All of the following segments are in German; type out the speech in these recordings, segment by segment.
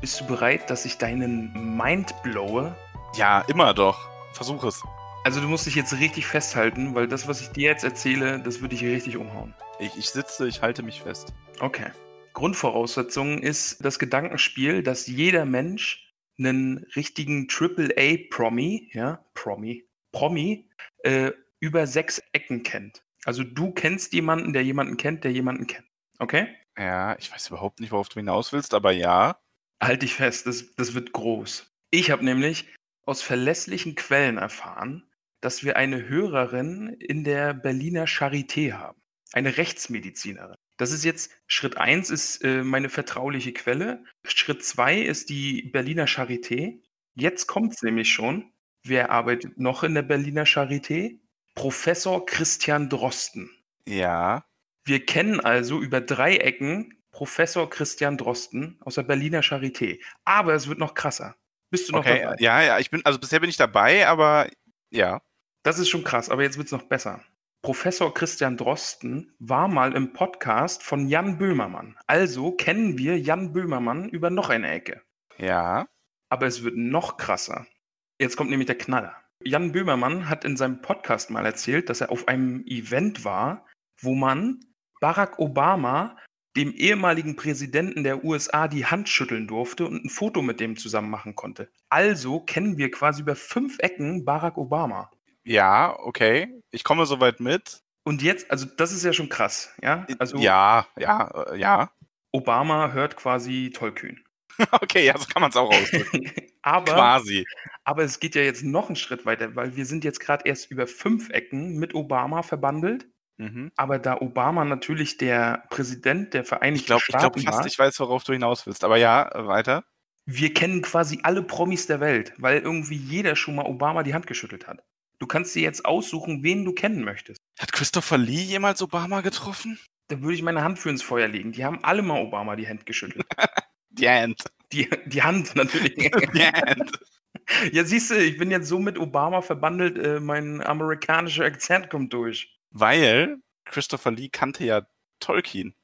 bist du bereit, dass ich deinen Mind blowe? Ja, immer doch. Versuch es. Also du musst dich jetzt richtig festhalten, weil das, was ich dir jetzt erzähle, das würde ich richtig umhauen. Ich, ich sitze, ich halte mich fest. Okay. Grundvoraussetzung ist das Gedankenspiel, dass jeder Mensch einen richtigen AAA-Promi, ja, Promi, Promi, äh, über sechs Ecken kennt. Also du kennst jemanden, der jemanden kennt, der jemanden kennt. Okay? Ja, ich weiß überhaupt nicht, worauf du hinaus willst, aber ja. Halt dich fest, das, das wird groß. Ich habe nämlich aus verlässlichen Quellen erfahren, dass wir eine Hörerin in der Berliner Charité haben. Eine Rechtsmedizinerin. Das ist jetzt, Schritt 1 ist äh, meine vertrauliche Quelle. Schritt 2 ist die Berliner Charité. Jetzt kommt es nämlich schon. Wer arbeitet noch in der Berliner Charité? Professor Christian Drosten. Ja. Wir kennen also über drei Ecken Professor Christian Drosten aus der Berliner Charité. Aber es wird noch krasser. Bist du noch Okay, dabei? ja, ja, ich bin, also bisher bin ich dabei, aber ja. Das ist schon krass, aber jetzt wird es noch besser. Professor Christian Drosten war mal im Podcast von Jan Böhmermann. Also kennen wir Jan Böhmermann über noch eine Ecke. Ja. Aber es wird noch krasser. Jetzt kommt nämlich der Knaller. Jan Böhmermann hat in seinem Podcast mal erzählt, dass er auf einem Event war, wo man Barack Obama, dem ehemaligen Präsidenten der USA, die Hand schütteln durfte und ein Foto mit dem zusammen machen konnte. Also kennen wir quasi über fünf Ecken Barack Obama. Ja, okay. Ich komme soweit mit. Und jetzt, also das ist ja schon krass, ja? Also ja, ja, äh, ja. Obama hört quasi tollkühn. Okay, ja, so kann man es auch ausdrücken. aber, Quasi. aber es geht ja jetzt noch einen Schritt weiter, weil wir sind jetzt gerade erst über fünf Ecken mit Obama verbandelt. Mhm. Aber da Obama natürlich der Präsident der Vereinigten Ich glaube ich Staaten glaub fast, war, ich weiß, worauf du hinaus willst. Aber ja, äh, weiter. wir kennen quasi alle Promis der Welt, weil irgendwie jeder schon mal Obama die Hand geschüttelt hat. Du kannst dir jetzt aussuchen, wen du kennen möchtest. Hat Christopher Lee jemals Obama getroffen? Da würde ich meine Hand für ins Feuer legen. Die haben alle mal Obama die Hand geschüttelt. Die Hand. Die, die Hand natürlich. Die Hand. Ja, siehst du, ich bin jetzt so mit Obama verbandelt, äh, mein amerikanischer Akzent kommt durch. Weil Christopher Lee kannte ja Tolkien.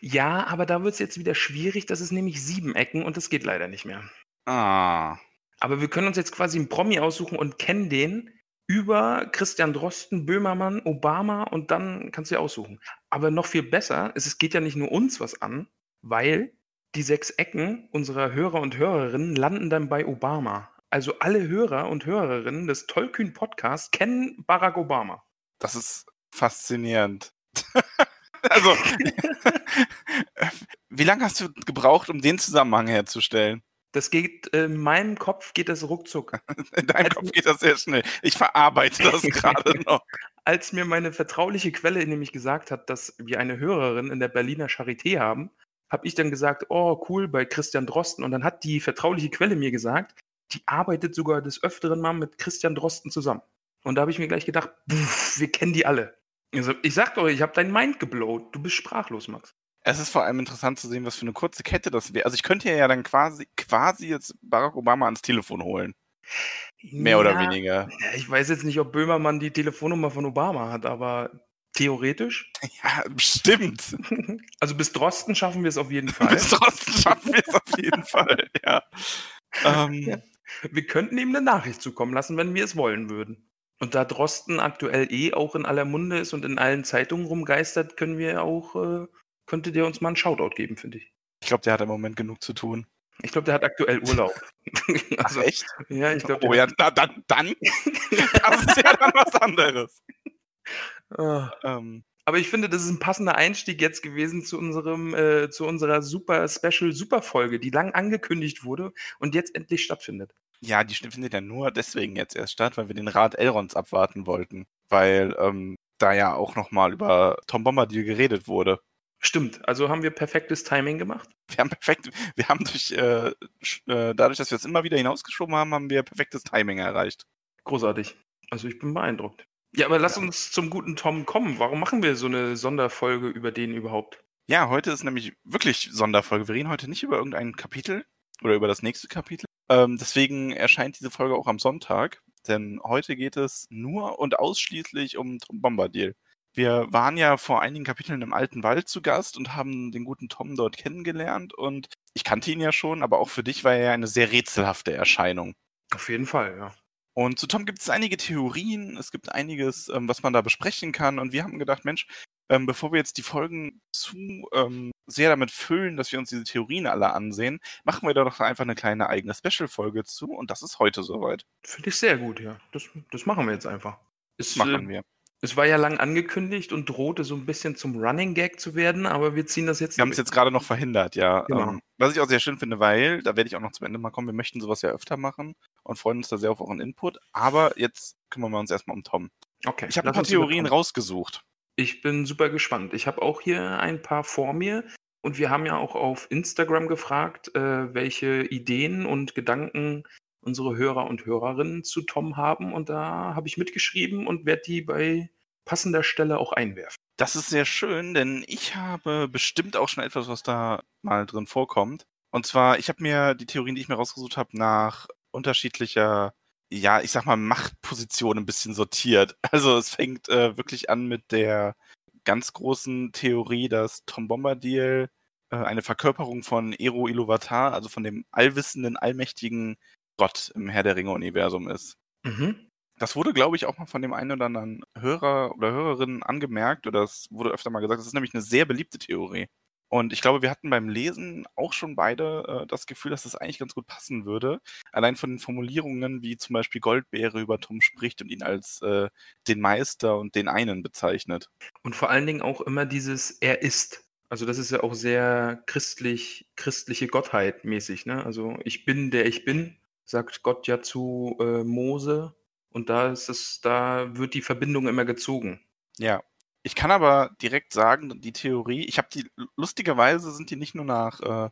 Ja, aber da wird es jetzt wieder schwierig. Das ist nämlich sieben Ecken und das geht leider nicht mehr. Ah. Aber wir können uns jetzt quasi einen Promi aussuchen und kennen den über Christian Drosten, Böhmermann, Obama und dann kannst du dir aussuchen. Aber noch viel besser, es es geht ja nicht nur uns was an, weil die sechs Ecken unserer Hörer und Hörerinnen landen dann bei Obama. Also alle Hörer und Hörerinnen des Tollkühn Podcasts kennen Barack Obama. Das ist faszinierend. also, wie lange hast du gebraucht, um den Zusammenhang herzustellen? Das geht, äh, in meinem Kopf geht das ruckzuck. In deinem Also- Kopf geht das sehr schnell. Ich verarbeite das gerade noch. Als mir meine vertrauliche Quelle nämlich gesagt hat, dass wir eine Hörerin in der Berliner Charité haben, habe ich dann gesagt, oh cool, bei Christian Drosten. Und dann hat die vertrauliche Quelle mir gesagt, die arbeitet sogar des Öfteren mal mit Christian Drosten zusammen. Und da habe ich mir gleich gedacht, pff, wir kennen die alle. Also, ich sag doch, ich habe dein Mind geblowt. Du bist sprachlos, Max. Es ist vor allem interessant zu sehen, was für eine kurze Kette das wäre. Also ich könnte ja dann quasi, quasi jetzt Barack Obama ans Telefon holen. Mehr oder Ja, weniger. Ja, ich weiß jetzt nicht, ob Böhmermann die Telefonnummer von Obama hat, aber theoretisch. Ja, bestimmt. Also bis Drosten schaffen wir es auf jeden Fall. Bis trotzdem schaffen wir es auf jeden Fall, ja. Ähm, Ja. Wir könnten ihm eine Nachricht zukommen lassen, wenn wir es wollen würden. Und da Drosten aktuell eh auch in aller Munde ist und in allen Zeitungen rumgeistert, können wir auch, äh, könnte der uns mal einen Shoutout geben, finde ich. Ich glaube, der hat im Moment genug zu tun. Ich glaube, der hat aktuell Urlaub. also, Ach, echt? Ja, ich glaube. Oh ja, na, dann, dann. das ist ja dann was anderes. Oh. Ähm, aber ich finde, das ist ein passender Einstieg jetzt gewesen zu unserem, äh, zu unserer super Special Super Folge, die lang angekündigt wurde und jetzt endlich stattfindet. Ja, die findet ja nur deswegen jetzt erst statt, weil wir den Rat Elrons abwarten wollten, weil ähm, da ja auch nochmal über Tom Bombadil geredet wurde. Stimmt, also haben wir perfektes Timing gemacht. Wir haben perfekt, wir haben durch, äh, äh, dadurch, dass wir es immer wieder hinausgeschoben haben, haben wir perfektes Timing erreicht. Großartig. Also ich bin beeindruckt. Ja, aber lass uns zum guten Tom kommen. Warum machen wir so eine Sonderfolge über den überhaupt? Ja, heute ist nämlich wirklich Sonderfolge. Wir reden heute nicht über irgendein Kapitel oder über das nächste Kapitel. Ähm, deswegen erscheint diese Folge auch am Sonntag, denn heute geht es nur und ausschließlich um Tom Bombadil. Wir waren ja vor einigen Kapiteln im Alten Wald zu Gast und haben den guten Tom dort kennengelernt und ich kannte ihn ja schon, aber auch für dich war er ja eine sehr rätselhafte Erscheinung. Auf jeden Fall, ja. Und zu Tom gibt es einige Theorien, es gibt einiges, ähm, was man da besprechen kann. Und wir haben gedacht, Mensch, ähm, bevor wir jetzt die Folgen zu ähm, sehr damit füllen, dass wir uns diese Theorien alle ansehen, machen wir da doch einfach eine kleine eigene Special-Folge zu. Und das ist heute soweit. Finde ich sehr gut, ja. Das, das machen wir jetzt einfach. Das machen äh, wir. Es war ja lang angekündigt und drohte so ein bisschen zum Running Gag zu werden, aber wir ziehen das jetzt. Wir haben es jetzt gerade noch verhindert, ja. Genau. Ähm, was ich auch sehr schön finde, weil, da werde ich auch noch zum Ende mal kommen, wir möchten sowas ja öfter machen und freuen uns da sehr auf euren Input. Aber jetzt kümmern wir uns erstmal um Tom. Okay. Ich habe ein paar Theorien rausgesucht. Ich bin super gespannt. Ich habe auch hier ein paar vor mir und wir haben ja auch auf Instagram gefragt, äh, welche Ideen und Gedanken unsere Hörer und Hörerinnen zu Tom haben. Und da habe ich mitgeschrieben und werde die bei passender Stelle auch einwerfen. Das ist sehr schön, denn ich habe bestimmt auch schon etwas, was da mal drin vorkommt. Und zwar, ich habe mir die Theorien, die ich mir rausgesucht habe, nach unterschiedlicher, ja, ich sag mal, Machtposition ein bisschen sortiert. Also es fängt äh, wirklich an mit der ganz großen Theorie, dass Tom Bombadil äh, eine Verkörperung von Ero Iluvatar, also von dem allwissenden, allmächtigen Gott im Herr der Ringe-Universum ist. Mhm. Das wurde, glaube ich, auch mal von dem einen oder anderen Hörer oder Hörerin angemerkt, oder es wurde öfter mal gesagt, das ist nämlich eine sehr beliebte Theorie. Und ich glaube, wir hatten beim Lesen auch schon beide äh, das Gefühl, dass das eigentlich ganz gut passen würde. Allein von den Formulierungen, wie zum Beispiel Goldbeere über Tom spricht und ihn als äh, den Meister und den einen bezeichnet. Und vor allen Dingen auch immer dieses Er ist. Also das ist ja auch sehr christlich, christliche Gottheit mäßig. Ne? Also ich bin der ich bin sagt Gott ja zu äh, Mose. Und da ist es, da wird die Verbindung immer gezogen. Ja. Ich kann aber direkt sagen, die Theorie, ich habe die, lustigerweise sind die nicht nur nach äh,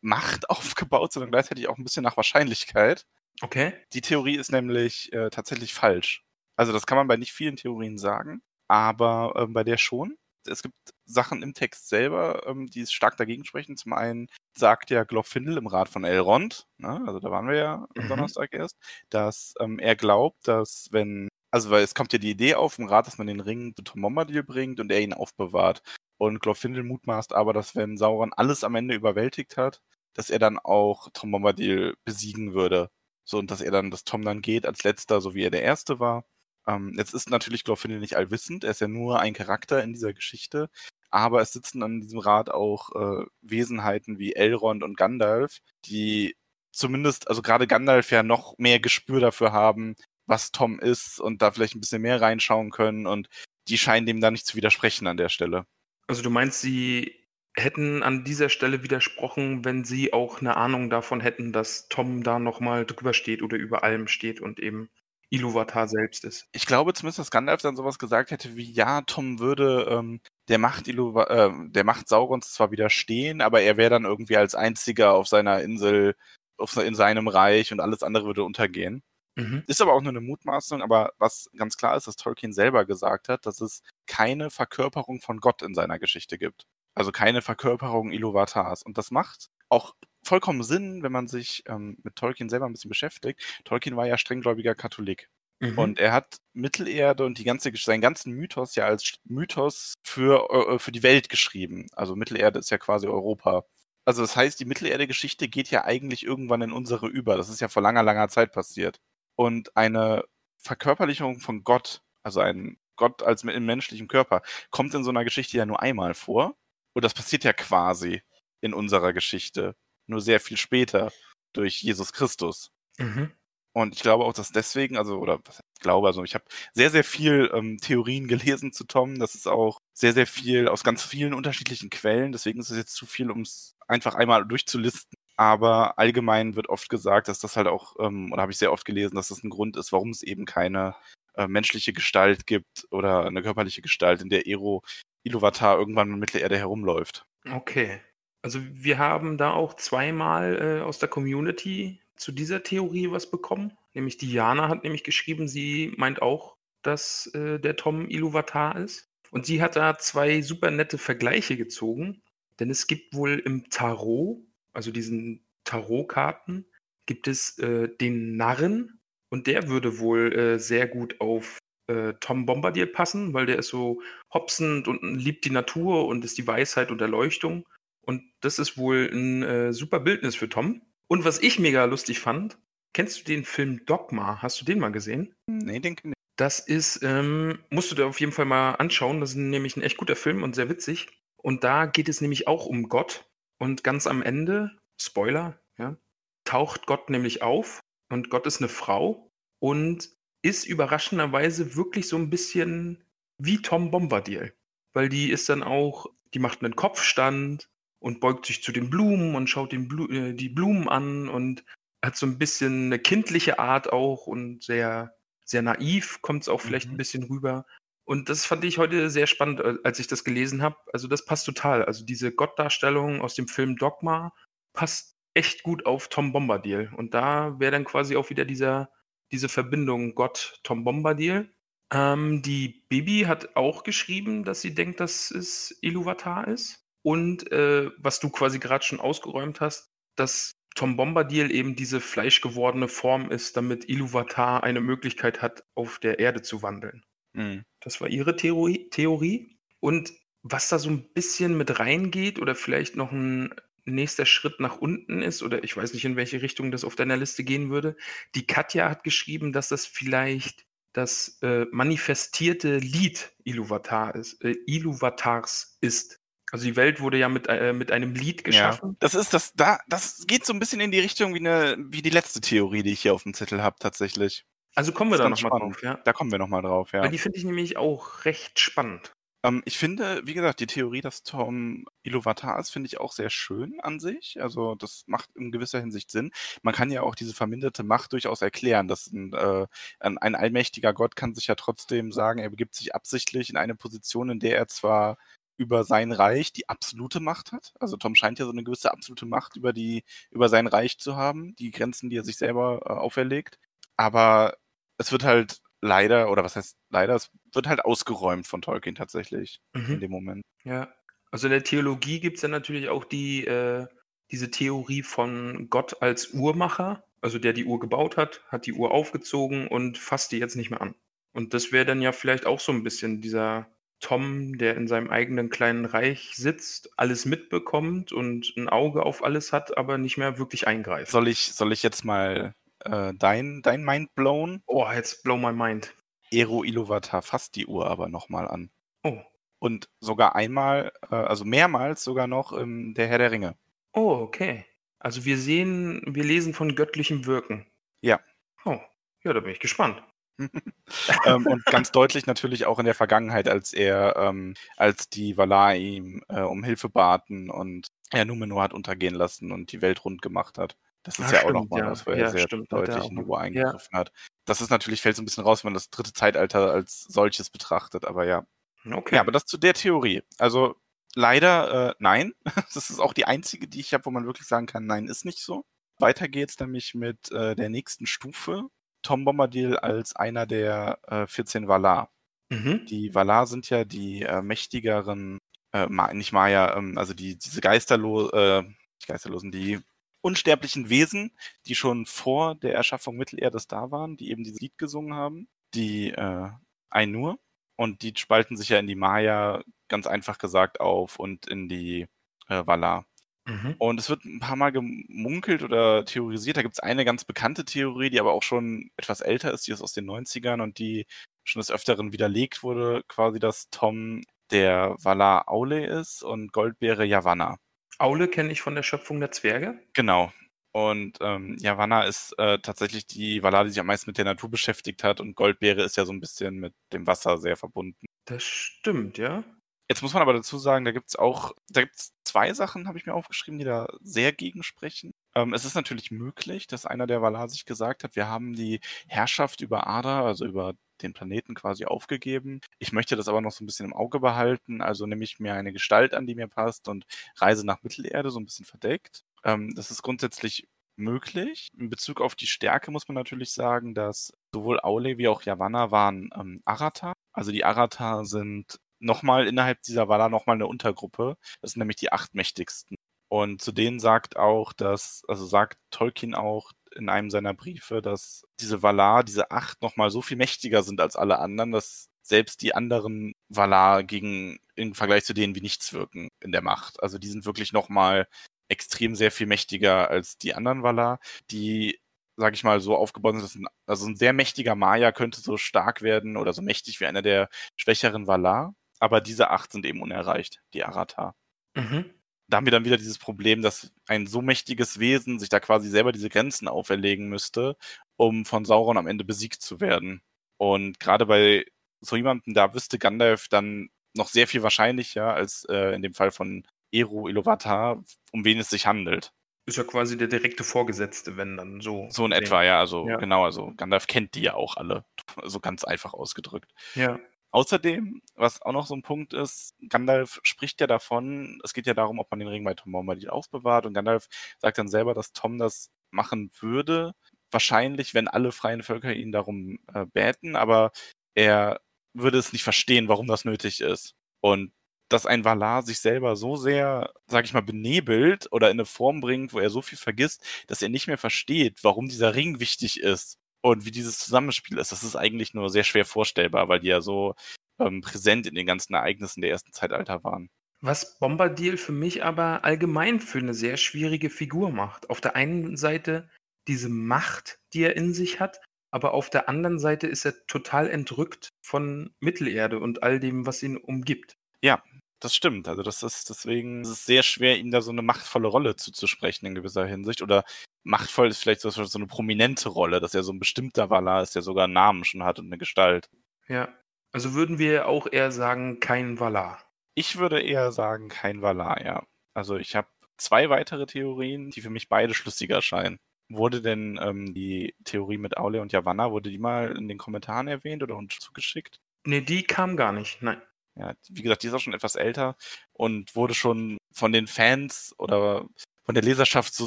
Macht aufgebaut, sondern gleichzeitig auch ein bisschen nach Wahrscheinlichkeit. Okay. Die Theorie ist nämlich äh, tatsächlich falsch. Also das kann man bei nicht vielen Theorien sagen, aber äh, bei der schon es gibt Sachen im Text selber, ähm, die stark dagegen sprechen. Zum einen sagt ja Glorfindel im Rat von Elrond, ne, also da waren wir ja am mhm. Donnerstag erst, dass ähm, er glaubt, dass wenn, also weil es kommt ja die Idee auf im Rat, dass man den Ring zu Tom Bombadil bringt und er ihn aufbewahrt. Und Glorfindel mutmaßt aber, dass wenn Sauron alles am Ende überwältigt hat, dass er dann auch Tom Bombadil besiegen würde. So, und dass er dann, dass Tom dann geht als letzter, so wie er der Erste war. Ähm, jetzt ist natürlich Glorfindel nicht allwissend, er ist ja nur ein Charakter in dieser Geschichte, aber es sitzen an diesem Rat auch äh, Wesenheiten wie Elrond und Gandalf, die zumindest, also gerade Gandalf ja noch mehr Gespür dafür haben, was Tom ist und da vielleicht ein bisschen mehr reinschauen können und die scheinen dem da nicht zu widersprechen an der Stelle. Also du meinst, sie hätten an dieser Stelle widersprochen, wenn sie auch eine Ahnung davon hätten, dass Tom da nochmal drüber steht oder über allem steht und eben Iluvatar selbst ist. Ich glaube zumindest, dass Gandalf dann sowas gesagt hätte wie, ja, Tom würde ähm, der Macht Iluva äh, der Macht Saurons zwar widerstehen, aber er wäre dann irgendwie als einziger auf seiner Insel, auf, in seinem Reich und alles andere würde untergehen. Mhm. Ist aber auch nur eine Mutmaßung, aber was ganz klar ist, dass Tolkien selber gesagt hat, dass es keine Verkörperung von Gott in seiner Geschichte gibt. Also keine Verkörperung Iluvatars. Und das macht auch vollkommen Sinn, wenn man sich ähm, mit Tolkien selber ein bisschen beschäftigt. Tolkien war ja strenggläubiger Katholik. Mhm. Und er hat Mittelerde und die ganze, seinen ganzen Mythos ja als Mythos für, äh, für die Welt geschrieben. Also Mittelerde ist ja quasi Europa. Also das heißt, die Mittelerde-Geschichte geht ja eigentlich irgendwann in unsere über. Das ist ja vor langer, langer Zeit passiert. Und eine Verkörperlichung von Gott, also ein Gott als im menschlichen Körper, kommt in so einer Geschichte ja nur einmal vor. Und das passiert ja quasi in unserer Geschichte nur sehr viel später durch Jesus Christus. Mhm. Und ich glaube auch, dass deswegen, also, oder was ich glaube, also ich habe sehr, sehr viel ähm, Theorien gelesen zu Tom. Das ist auch sehr, sehr viel aus ganz vielen unterschiedlichen Quellen. Deswegen ist es jetzt zu viel, um es einfach einmal durchzulisten. Aber allgemein wird oft gesagt, dass das halt auch, ähm, oder habe ich sehr oft gelesen, dass das ein Grund ist, warum es eben keine äh, menschliche Gestalt gibt oder eine körperliche Gestalt, in der Ero Iluvatar irgendwann in Mittelerde herumläuft. Okay. Also wir haben da auch zweimal äh, aus der Community zu dieser Theorie was bekommen. Nämlich Diana hat nämlich geschrieben, sie meint auch, dass äh, der Tom Iluvatar ist. Und sie hat da zwei super nette Vergleiche gezogen. Denn es gibt wohl im Tarot, also diesen Tarotkarten, gibt es äh, den Narren. Und der würde wohl äh, sehr gut auf äh, Tom Bombardier passen, weil der ist so hopsend und liebt die Natur und ist die Weisheit und Erleuchtung. Und das ist wohl ein äh, super Bildnis für Tom. Und was ich mega lustig fand, kennst du den Film Dogma? Hast du den mal gesehen? Nee, den kenne ich. Das ist, ähm, musst du dir auf jeden Fall mal anschauen. Das ist nämlich ein echt guter Film und sehr witzig. Und da geht es nämlich auch um Gott. Und ganz am Ende, Spoiler, ja, taucht Gott nämlich auf. Und Gott ist eine Frau und ist überraschenderweise wirklich so ein bisschen wie Tom Bombadil. Weil die ist dann auch, die macht einen Kopfstand und beugt sich zu den Blumen und schaut den Blu äh, die Blumen an und hat so ein bisschen eine kindliche Art auch und sehr, sehr naiv kommt es auch vielleicht Mhm. ein bisschen rüber. Und das fand ich heute sehr spannend, äh, als ich das gelesen habe. Also das passt total. Also diese Gottdarstellung aus dem Film Dogma passt echt gut auf Tom Bombadil. Und da wäre dann quasi auch wieder dieser, diese Verbindung Gott-Tom Bombadil. Ähm, die Bibi hat auch geschrieben, dass sie denkt, dass es Iluvatar ist. Und äh, was du quasi gerade schon ausgeräumt hast, dass Tom Bombadil eben diese fleischgewordene Form ist, damit Iluvatar eine Möglichkeit hat, auf der Erde zu wandeln. Mhm. Das war ihre Theorie. Theorie. Und was da so ein bisschen mit reingeht oder vielleicht noch ein nächster Schritt nach unten ist, oder ich weiß nicht, in welche Richtung das auf deiner Liste gehen würde. Die Katja hat geschrieben, dass das vielleicht das äh, manifestierte Lied Iluvatar ist, äh, Iluvatars ist. Also die Welt wurde ja mit, äh, mit einem Lied geschaffen. Ja. Das ist das, da, das geht so ein bisschen in die Richtung wie, eine, wie die letzte Theorie, die ich hier auf dem Zettel habe, tatsächlich. Also kommen wir da nochmal drauf, ja. Da kommen wir nochmal drauf, ja. Weil die finde ich nämlich auch recht spannend. Ähm, ich finde, wie gesagt, die Theorie, dass Tom Iluvatar ist, finde ich auch sehr schön an sich. Also das macht in gewisser Hinsicht Sinn. Man kann ja auch diese verminderte Macht durchaus erklären. Dass ein, äh, ein, ein allmächtiger Gott kann sich ja trotzdem sagen, er begibt sich absichtlich in eine Position, in der er zwar über sein Reich die absolute Macht hat. Also Tom scheint ja so eine gewisse absolute Macht über die über sein Reich zu haben, die Grenzen, die er sich selber äh, auferlegt. Aber es wird halt leider, oder was heißt leider, es wird halt ausgeräumt von Tolkien tatsächlich in Mhm. dem Moment. Ja. Also in der Theologie gibt es ja natürlich auch die, äh, diese Theorie von Gott als Uhrmacher, also der die Uhr gebaut hat, hat die Uhr aufgezogen und fasst die jetzt nicht mehr an. Und das wäre dann ja vielleicht auch so ein bisschen dieser Tom, der in seinem eigenen kleinen Reich sitzt, alles mitbekommt und ein Auge auf alles hat, aber nicht mehr wirklich eingreift. Soll ich, soll ich jetzt mal äh, dein, dein Mind blown? Oh, jetzt blow my mind. Ero Iluvatar fasst die Uhr aber nochmal an. Oh. Und sogar einmal, äh, also mehrmals sogar noch im Der Herr der Ringe. Oh, okay. Also wir sehen, wir lesen von göttlichem Wirken. Ja. Oh, ja, da bin ich gespannt. ähm, und ganz deutlich natürlich auch in der Vergangenheit, als er, ähm, als die Valar ihm äh, um Hilfe baten und er Numenor hat untergehen lassen und die Welt rund gemacht hat. Das ist Ah, ja auch nochmal ja. was, wo er Ja, sehr stimmt, deutlich in die Uhr ja. eingegriffen hat. Das ist natürlich, fällt so ein bisschen raus, wenn man das dritte Zeitalter als solches betrachtet, aber ja. Okay. Ja, aber das zu der Theorie. Also leider äh, nein. Das ist auch die einzige, die ich habe, wo man wirklich sagen kann, nein, ist nicht so. Weiter geht's nämlich mit äh, der nächsten Stufe. Tom Bombadil als einer der äh, 14 Valar. mhm. Die Valar sind ja die äh, mächtigeren, äh, Ma nicht Maya, ähm, also die, diese Geisterlo äh, Geisterlosen, die unsterblichen Wesen, die schon vor der Erschaffung Mittelerdes da waren, die eben dieses Lied gesungen haben, die äh, Ainur. Und die spalten sich ja in die Maya, ganz einfach gesagt, auf und in die äh, Valar. Mhm. Und es wird ein paar Mal gemunkelt oder theorisiert. Da gibt es eine ganz bekannte Theorie, die aber auch schon etwas älter ist, die ist aus den 90ern und die schon des Öfteren widerlegt wurde, quasi, dass Tom der Valar Aule ist und Goldbeere Yavanna. Aule kenne ich von der Schöpfung der Zwerge. Genau. Und ähm, Yavanna ist äh, tatsächlich die Valar, die sich am meisten mit der Natur beschäftigt hat. Und Goldbeere ist ja so ein bisschen mit dem Wasser sehr verbunden. Das stimmt, ja. Jetzt muss man aber dazu sagen, da gibt es auch, da gibt es zwei Sachen, habe ich mir aufgeschrieben, die da sehr gegensprechen. Ähm, es ist natürlich möglich, dass einer der Valar sich gesagt hat, wir haben die Herrschaft über Ada, also über den Planeten quasi aufgegeben. Ich möchte das aber noch so ein bisschen im Auge behalten, also nehme ich mir eine Gestalt an, die mir passt und reise nach Mittelerde, so ein bisschen verdeckt. Ähm, das ist grundsätzlich möglich. In Bezug auf die Stärke muss man natürlich sagen, dass sowohl Aule wie auch Yavanna waren ähm, Aratar. Also die Aratar sind nochmal innerhalb dieser Valar nochmal eine Untergruppe. Das sind nämlich die acht mächtigsten. Und zu denen sagt auch, dass, also sagt Tolkien auch in einem seiner Briefe, dass diese Valar, diese acht, nochmal so viel mächtiger sind als alle anderen, dass selbst die anderen Valar gegen, im Vergleich zu denen wie nichts wirken in der Macht. Also die sind wirklich nochmal extrem sehr viel mächtiger als die anderen Valar, die, sag ich mal, so aufgebaut sind, dass ein, also ein sehr mächtiger Maya könnte so stark werden oder so mächtig wie einer der schwächeren Valar. Aber diese acht sind eben unerreicht, die Aratar. Mhm da haben wir dann wieder dieses Problem, dass ein so mächtiges Wesen sich da quasi selber diese Grenzen auferlegen müsste, um von Sauron am Ende besiegt zu werden. Und gerade bei so jemandem, da wüsste Gandalf dann noch sehr viel wahrscheinlicher als äh, in dem Fall von Eru Iluvatar, um wen es sich handelt. Ist ja quasi der direkte Vorgesetzte, wenn dann so. So in etwa, ja, also ja. genau, also Gandalf kennt die ja auch alle, so ganz einfach ausgedrückt. Ja. Außerdem, was auch noch so ein Punkt ist, Gandalf spricht ja davon, es geht ja darum, ob man den Ring bei Tom Bombadil aufbewahrt. Und Gandalf sagt dann selber, dass Tom das machen würde, wahrscheinlich, wenn alle freien Völker ihn darum äh, bäten, aber er würde es nicht verstehen, warum das nötig ist. Und dass ein Valar sich selber so sehr, sag ich mal, benebelt oder in eine Form bringt, wo er so viel vergisst, dass er nicht mehr versteht, warum dieser Ring wichtig ist und wie dieses Zusammenspiel ist, das ist eigentlich nur sehr schwer vorstellbar, weil die ja so ähm, präsent in den ganzen Ereignissen der ersten Zeitalter waren. Was Bombadil für mich aber allgemein für eine sehr schwierige Figur macht. Auf der einen Seite diese Macht, die er in sich hat, aber auf der anderen Seite ist er total entrückt von Mittelerde und all dem, was ihn umgibt. Ja, das stimmt. Also das ist deswegen ist es sehr schwer, ihm da so eine machtvolle Rolle zuzusprechen in gewisser Hinsicht oder machtvoll ist vielleicht so, so eine prominente Rolle, dass er so ein bestimmter Valar ist, der sogar einen Namen schon hat und eine Gestalt. Ja. Also würden wir auch eher sagen, kein Valar. Ich würde eher sagen, kein Valar, ja. Also ich habe zwei weitere Theorien, die für mich beide schlüssiger scheinen. Wurde denn ähm, die Theorie mit Aule und Yavanna, wurde die mal in den Kommentaren erwähnt oder uns zugeschickt? Nee, die kam gar nicht, nein. Ja, wie gesagt, die ist auch schon etwas älter und wurde schon von den Fans oder von der Leserschaft so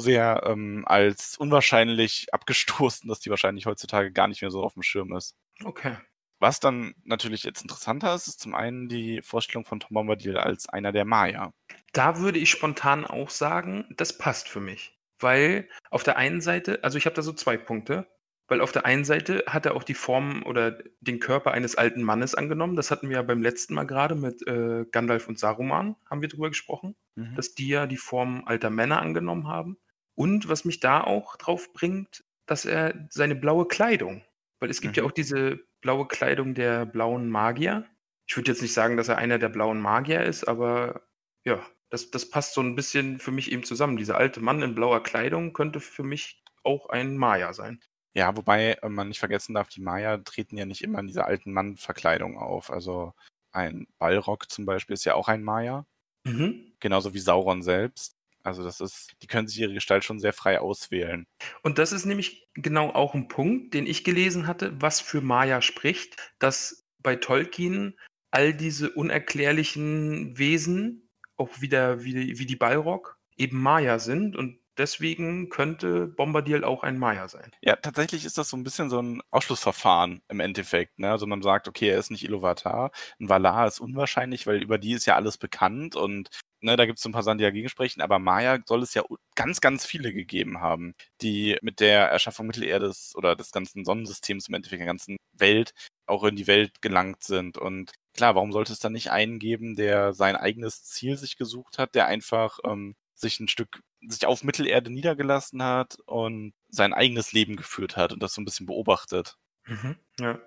sehr ähm, als unwahrscheinlich abgestoßen, dass die wahrscheinlich heutzutage gar nicht mehr so auf dem Schirm ist. Okay. Was dann natürlich jetzt interessanter ist, ist zum einen die Vorstellung von Tom Bombadil als einer der Maya. Da würde ich spontan auch sagen, das passt für mich. Weil auf der einen Seite, also ich habe da so zwei Punkte. Weil auf der einen Seite hat er auch die Form oder den Körper eines alten Mannes angenommen. Das hatten wir ja beim letzten Mal gerade mit äh, Gandalf und Saruman, haben wir drüber gesprochen, mhm. dass die ja die Form alter Männer angenommen haben. Und was mich da auch drauf bringt, dass er seine blaue Kleidung, weil es gibt mhm. ja auch diese blaue Kleidung der blauen Magier. Ich würde jetzt nicht sagen, dass er einer der blauen Magier ist, aber ja, das, das passt so ein bisschen für mich eben zusammen. Dieser alte Mann in blauer Kleidung könnte für mich auch ein Maya sein. Ja, wobei äh, man nicht vergessen darf, die Maya treten ja nicht immer in dieser alten Mann-Verkleidung auf. Also ein Ballrock zum Beispiel ist ja auch ein Maya. Mhm. Genauso wie Sauron selbst. Also das ist, die können sich ihre Gestalt schon sehr frei auswählen. Und das ist nämlich genau auch ein Punkt, den ich gelesen hatte, was für Maya spricht, dass bei Tolkien all diese unerklärlichen Wesen, auch wieder wie, wie die Balrog, eben Maya sind und deswegen könnte Bombadil auch ein Maya sein. Ja, tatsächlich ist das so ein bisschen so ein Ausschlussverfahren im Endeffekt. Ne? Also man sagt, okay, er ist nicht Iluvatar. Ein Valar ist unwahrscheinlich, weil über die ist ja alles bekannt und ne, da gibt es so ein paar Sachen, die dagegen sprechen. Aber Maya soll es ja ganz, ganz viele gegeben haben, die mit der Erschaffung Mittelerdes oder des ganzen Sonnensystems im Endeffekt der ganzen Welt auch in die Welt gelangt sind. Und klar, warum sollte es dann nicht einen geben, der sein eigenes Ziel sich gesucht hat, der einfach ähm, sich ein Stück, sich auf Mittelerde niedergelassen hat und sein eigenes Leben geführt hat und das so ein bisschen beobachtet. Mhm, ja.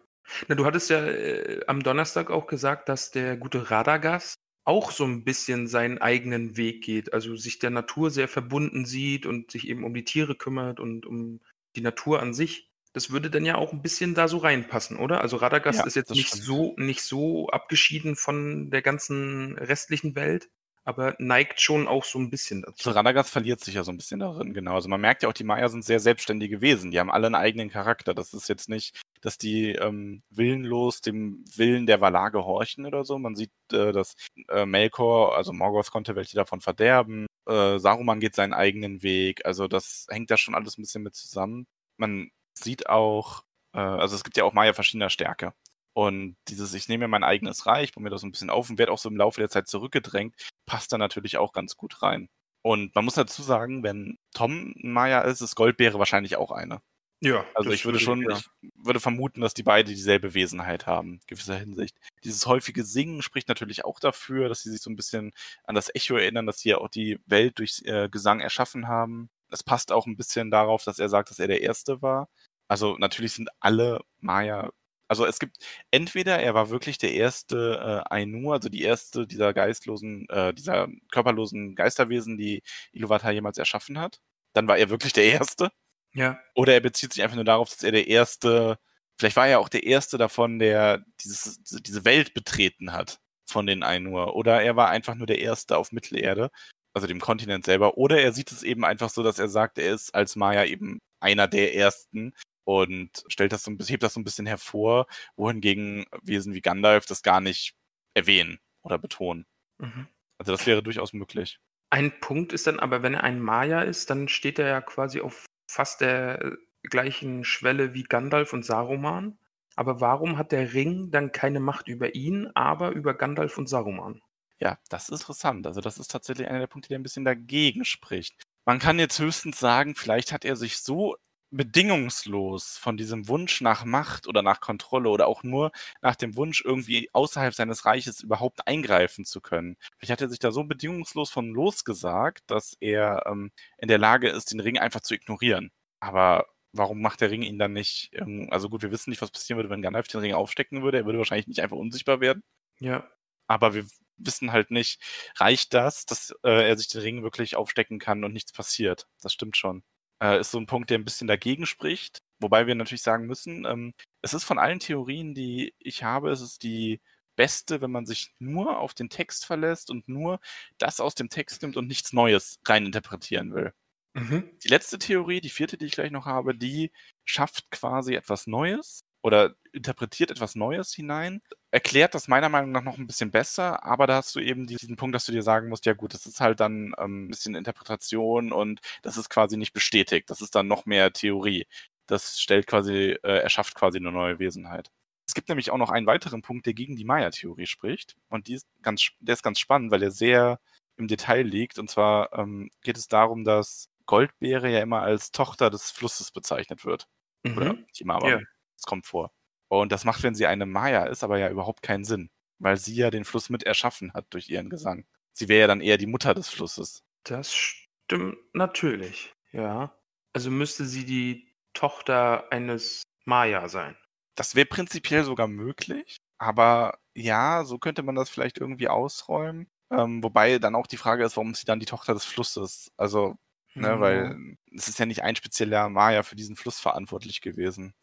Na, du hattest ja äh, am Donnerstag auch gesagt, dass der gute Radagast auch so ein bisschen seinen eigenen Weg geht, also sich der Natur sehr verbunden sieht und sich eben um die Tiere kümmert und um die Natur an sich. Das würde dann ja auch ein bisschen da so reinpassen, oder? Also Radagast Ja, ist jetzt nicht stimmt. so nicht so abgeschieden von der ganzen restlichen Welt, aber neigt schon auch so ein bisschen dazu. Also Radagast verliert sich ja so ein bisschen darin, genau. Also man merkt ja auch, die Maya sind sehr selbstständige Wesen. Die haben alle einen eigenen Charakter. Das ist jetzt nicht, dass die ähm, willenlos dem Willen der Valar gehorchen oder so. Man sieht, äh, dass äh, Melkor, also Morgoth konnte welche davon verderben. Äh, Saruman geht seinen eigenen Weg. Also das hängt da schon alles ein bisschen mit zusammen. Man sieht auch, äh, also es gibt ja auch Maya verschiedener Stärke. Und dieses, ich nehme mir mein eigenes Reich, baue mir das so ein bisschen auf und werde auch so im Laufe der Zeit zurückgedrängt, passt da natürlich auch ganz gut rein. Und man muss dazu sagen, wenn Tom ein Maya ist, ist Goldbeere wahrscheinlich auch eine. Ja, Also ich würde schon, ja. ich würde vermuten, dass die beide dieselbe Wesenheit haben, in gewisser Hinsicht. Dieses häufige Singen spricht natürlich auch dafür, dass sie sich so ein bisschen an das Echo erinnern, dass sie ja auch die Welt durch äh, Gesang erschaffen haben. Es passt auch ein bisschen darauf, dass er sagt, dass er der Erste war. Also natürlich sind alle Maya, also es gibt entweder er war wirklich der erste äh, Ainu, also die erste dieser geistlosen, äh, dieser körperlosen Geisterwesen, die Iluvatar jemals erschaffen hat. Dann war er wirklich der Erste. Ja, Oder er bezieht sich einfach nur darauf, dass er der erste, vielleicht war er auch der erste davon, der dieses, diese Welt betreten hat von den Ainur. Oder er war einfach nur der erste auf Mittelerde, also dem Kontinent selber. Oder er sieht es eben einfach so, dass er sagt, er ist als Maya eben einer der ersten und stellt das so ein bisschen, hebt das so ein bisschen hervor, wohingegen Wesen wie Gandalf das gar nicht erwähnen oder betonen. mhm. Also das wäre durchaus möglich. Ein Punkt ist dann aber, wenn er ein Maya ist, dann steht er ja quasi auf fast der äh, gleichen Schwelle wie Gandalf und Saruman. Aber warum hat der Ring dann keine Macht über ihn, aber über Gandalf und Saruman? Ja, das ist interessant. Also das ist tatsächlich einer der Punkte, der ein bisschen dagegen spricht. Man kann jetzt höchstens sagen, vielleicht hat er sich so bedingungslos von diesem Wunsch nach Macht oder nach Kontrolle oder auch nur nach dem Wunsch, irgendwie außerhalb seines Reiches überhaupt eingreifen zu können. Vielleicht hat er sich da so bedingungslos von losgesagt, dass er ähm, in der Lage ist, den Ring einfach zu ignorieren. Aber warum macht der Ring ihn dann nicht? Ähm, also gut, wir wissen nicht, was passieren würde, wenn Gandalf den Ring aufstecken würde. Er würde wahrscheinlich nicht einfach unsichtbar werden Ja, aber wir wissen halt nicht, reicht das, dass äh, er sich den Ring wirklich aufstecken kann und nichts passiert. Das stimmt schon. Äh, ist so ein Punkt, der ein bisschen dagegen spricht. Wobei wir natürlich sagen müssen, ähm, es ist von allen Theorien, die ich habe, es ist die beste, wenn man sich nur auf den Text verlässt und nur das aus dem Text nimmt und nichts Neues reininterpretieren will. mhm. Die letzte Theorie, die vierte, die ich gleich noch habe, die schafft quasi etwas Neues oder interpretiert etwas Neues hinein, erklärt das meiner Meinung nach noch ein bisschen besser, aber da hast du eben diesen Punkt, dass du dir sagen musst, ja gut, das ist halt dann ähm, ein bisschen Interpretation und das ist quasi nicht bestätigt, das ist dann noch mehr Theorie. Das stellt quasi, äh, erschafft quasi eine neue Wesenheit. Es gibt nämlich auch noch einen weiteren Punkt, der gegen die Maya-Theorie spricht und die ist ganz, der ist ganz spannend, weil er sehr im Detail liegt und zwar ähm, geht es darum, dass Goldbeere ja immer als Tochter des Flusses bezeichnet wird. Oder Mhm. nicht immer, aber Ja. Es kommt vor. Und das macht, wenn sie eine Maya ist, aber ja überhaupt keinen Sinn, weil sie ja den Fluss mit erschaffen hat durch ihren Gesang. Sie wäre ja dann eher die Mutter des Flusses. Das stimmt natürlich, ja. Also müsste sie die Tochter eines Maya sein. Das wäre prinzipiell sogar möglich, aber ja, so könnte man das vielleicht irgendwie ausräumen. Ähm, wobei dann auch die Frage ist, warum ist sie dann die Tochter des Flusses? Also, ne, Ja. weil es ist ja nicht ein spezieller Maya für diesen Fluss verantwortlich gewesen.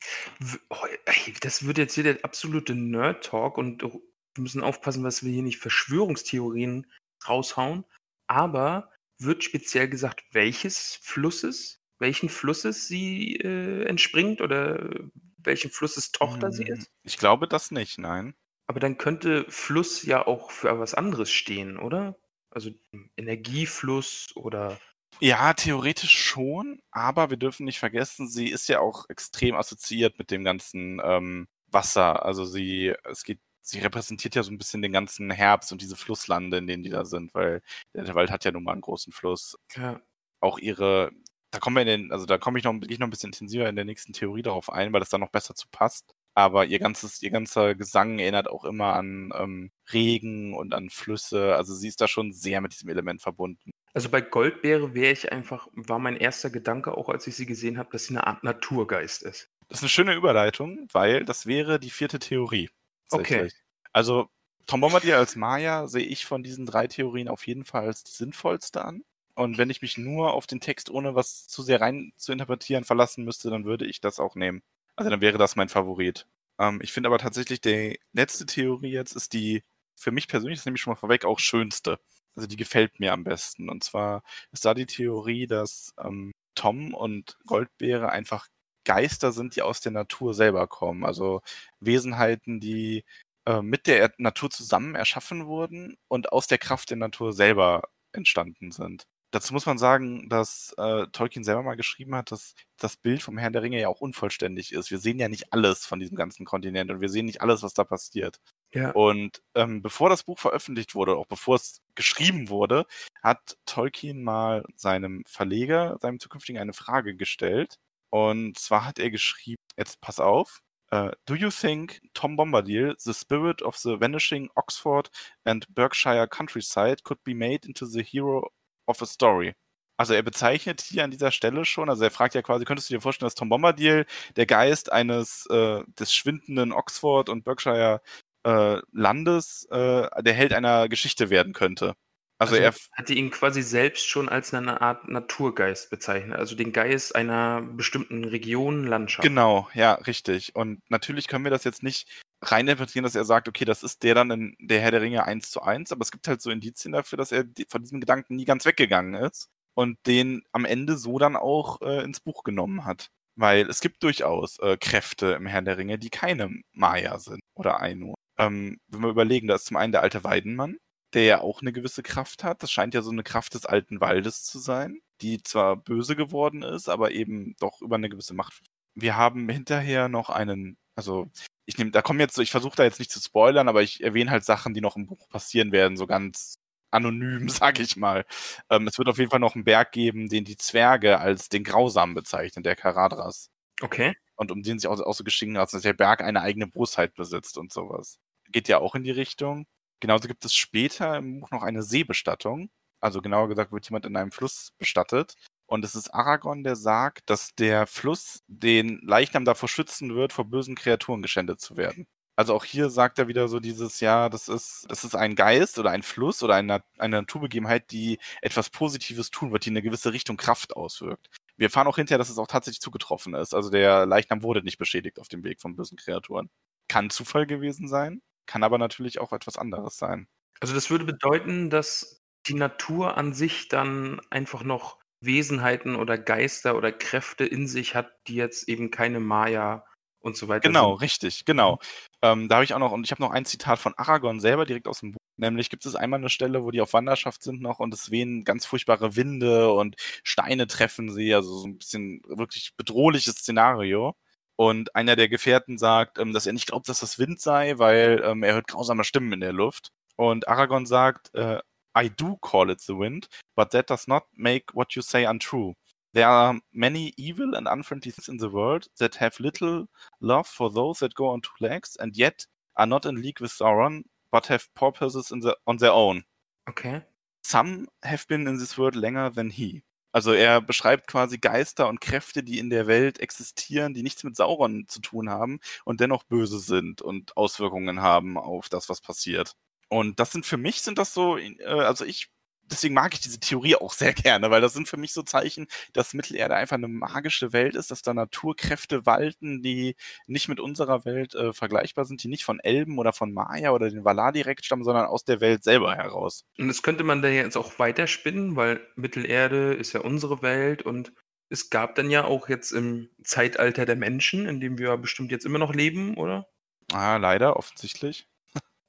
Oh, das wird jetzt hier der absolute Nerd-Talk und wir müssen aufpassen, dass wir hier nicht Verschwörungstheorien raushauen. Aber wird speziell gesagt, welches Flusses, welchen Flusses sie äh, entspringt oder welchen Flusses Tochter sie Hm, ist? Ich glaube das nicht, nein. Aber dann könnte Fluss ja auch für was anderes stehen, oder? Also Energiefluss oder. Ja, theoretisch schon, aber wir dürfen nicht vergessen, sie ist ja auch extrem assoziiert mit dem ganzen ähm, Wasser. Also sie, es geht, sie repräsentiert ja so ein bisschen den ganzen Herbst und diese Flusslande, in denen die da sind, weil der Wald hat ja nun mal einen großen Fluss. Ja. Auch ihre, da kommen wir in den, also da komme ich noch, ich noch ein bisschen intensiver in der nächsten Theorie darauf ein, weil das dann noch besser zu passt. Aber ihr ganzes, ihr ganzer Gesang erinnert auch immer an ähm, Regen und an Flüsse. Also sie ist da schon sehr mit diesem Element verbunden. Also bei Goldbeere wäre ich einfach, war mein erster Gedanke auch, als ich sie gesehen habe, dass sie eine Art Naturgeist ist. Das ist eine schöne Überleitung, weil das wäre die vierte Theorie. Okay. Also Tom Bombadil als Maya sehe ich von diesen drei Theorien auf jeden Fall als die sinnvollste an. Und wenn ich mich nur auf den Text, ohne was zu sehr rein zu interpretieren, verlassen müsste, dann würde ich das auch nehmen. Also dann wäre das mein Favorit. Ähm, ich finde aber tatsächlich, die letzte Theorie jetzt ist die, für mich persönlich, das nehme ich schon mal vorweg, auch schönste. Also die gefällt mir am besten. Und zwar ist da die Theorie, dass ähm, Tom und Goldbeere einfach Geister sind, die aus der Natur selber kommen. Also Wesenheiten, die äh, mit der Natur zusammen erschaffen wurden und aus der Kraft der Natur selber entstanden sind. Dazu muss man sagen, dass äh, Tolkien selber mal geschrieben hat, dass das Bild vom Herrn der Ringe ja auch unvollständig ist. Wir sehen ja nicht alles von diesem ganzen Kontinent und wir sehen nicht alles, was da passiert. Ja. Und ähm, bevor das Buch veröffentlicht wurde, auch bevor es geschrieben wurde, hat Tolkien mal seinem Verleger, seinem zukünftigen, eine Frage gestellt. Und zwar hat er geschrieben, jetzt pass auf, uh, Do you think Tom Bombadil, the spirit of the vanishing Oxford and Berkshire countryside, could be made into the hero of a story. Also er bezeichnet hier an dieser Stelle schon, also er fragt ja quasi, könntest du dir vorstellen, dass Tom Bombadil der Geist eines äh, des schwindenden Oxford und Berkshire äh, Landes, äh, der Held einer Geschichte werden könnte? Also, also er hatte ihn quasi selbst schon als eine Art Naturgeist bezeichnet, also den Geist einer bestimmten Region, Landschaft. Genau, ja, richtig. Und natürlich können wir das jetzt nicht reininterpretieren, dass er sagt, okay, das ist der dann in der Herr der Ringe 1 zu 1, aber es gibt halt so Indizien dafür, dass er von diesem Gedanken nie ganz weggegangen ist und den am Ende so dann auch äh, ins Buch genommen hat. Weil es gibt durchaus äh, Kräfte im Herrn der Ringe, die keine Maya sind oder Ainu. Ähm, wenn wir überlegen, da ist zum einen der alte Weidenmann, der ja auch eine gewisse Kraft hat. Das scheint ja so eine Kraft des alten Waldes zu sein, die zwar böse geworden ist, aber eben doch über eine gewisse Macht. Wir haben hinterher noch einen, also ich nehme, da kommen jetzt so, ich versuche da jetzt nicht zu spoilern, aber ich erwähne halt Sachen, die noch im Buch passieren werden, so ganz anonym, sag ich mal. Ähm, es wird auf jeden Fall noch einen Berg geben, den die Zwerge als den Grausamen bezeichnen, der Karadras. Okay. Und um den sich auch, auch so geschieden hat, dass der Berg eine eigene Bosheit besitzt und sowas. Geht ja auch in die Richtung. Genauso gibt es später im Buch noch eine Seebestattung. Also genauer gesagt wird jemand in einem Fluss bestattet. Und es ist Aragorn, der sagt, dass der Fluss den Leichnam davor schützen wird, vor bösen Kreaturen geschändet zu werden. Also auch hier sagt er wieder so dieses, ja, das ist, das ist ein Geist oder ein Fluss oder eine, eine Naturbegebenheit, die etwas Positives tun wird, die in eine gewisse Richtung Kraft auswirkt. Wir erfahren auch hinterher, dass es auch tatsächlich zugetroffen ist. Also der Leichnam wurde nicht beschädigt auf dem Weg von bösen Kreaturen. Kann Zufall gewesen sein, kann aber natürlich auch etwas anderes sein. Also das würde bedeuten, dass die Natur an sich dann einfach noch Wesenheiten oder Geister oder Kräfte in sich hat, die jetzt eben keine Maya und so weiter Genau, sind. richtig, genau. Mhm. Ähm, da habe ich auch noch, und ich habe noch ein Zitat von Aragorn selber direkt aus dem Buch. Nämlich gibt es einmal eine Stelle, wo die auf Wanderschaft sind noch und es wehen ganz furchtbare Winde und Steine treffen sie, also so ein bisschen wirklich bedrohliches Szenario. Und einer der Gefährten sagt, ähm, dass er nicht glaubt, dass das Wind sei, weil ähm, er hört grausame Stimmen in der Luft. Und Aragorn sagt, äh, I do call it the wind, but that does not make what you say untrue. There are many evil and unfriendly things in the world that have little love for those that go on two legs and yet are not in league with Sauron, but have purposes in the, on their own. Okay. Some have been in this world longer than he. Also er beschreibt quasi Geister und Kräfte, die in der Welt existieren, die nichts mit Sauron zu tun haben und dennoch böse sind und Auswirkungen haben auf das, was passiert. Und das sind für mich sind das so, äh, also ich deswegen mag ich diese Theorie auch sehr gerne, weil das sind für mich so Zeichen, dass Mittelerde einfach eine magische Welt ist, dass da Naturkräfte walten, die nicht mit unserer Welt äh, vergleichbar sind, die nicht von Elben oder von Maya oder den Valar direkt stammen, sondern aus der Welt selber heraus. Und das könnte man da jetzt auch weiterspinnen, weil Mittelerde ist ja unsere Welt und es gab dann ja auch jetzt im Zeitalter der Menschen, in dem wir bestimmt jetzt immer noch leben, oder? Ah, leider, offensichtlich.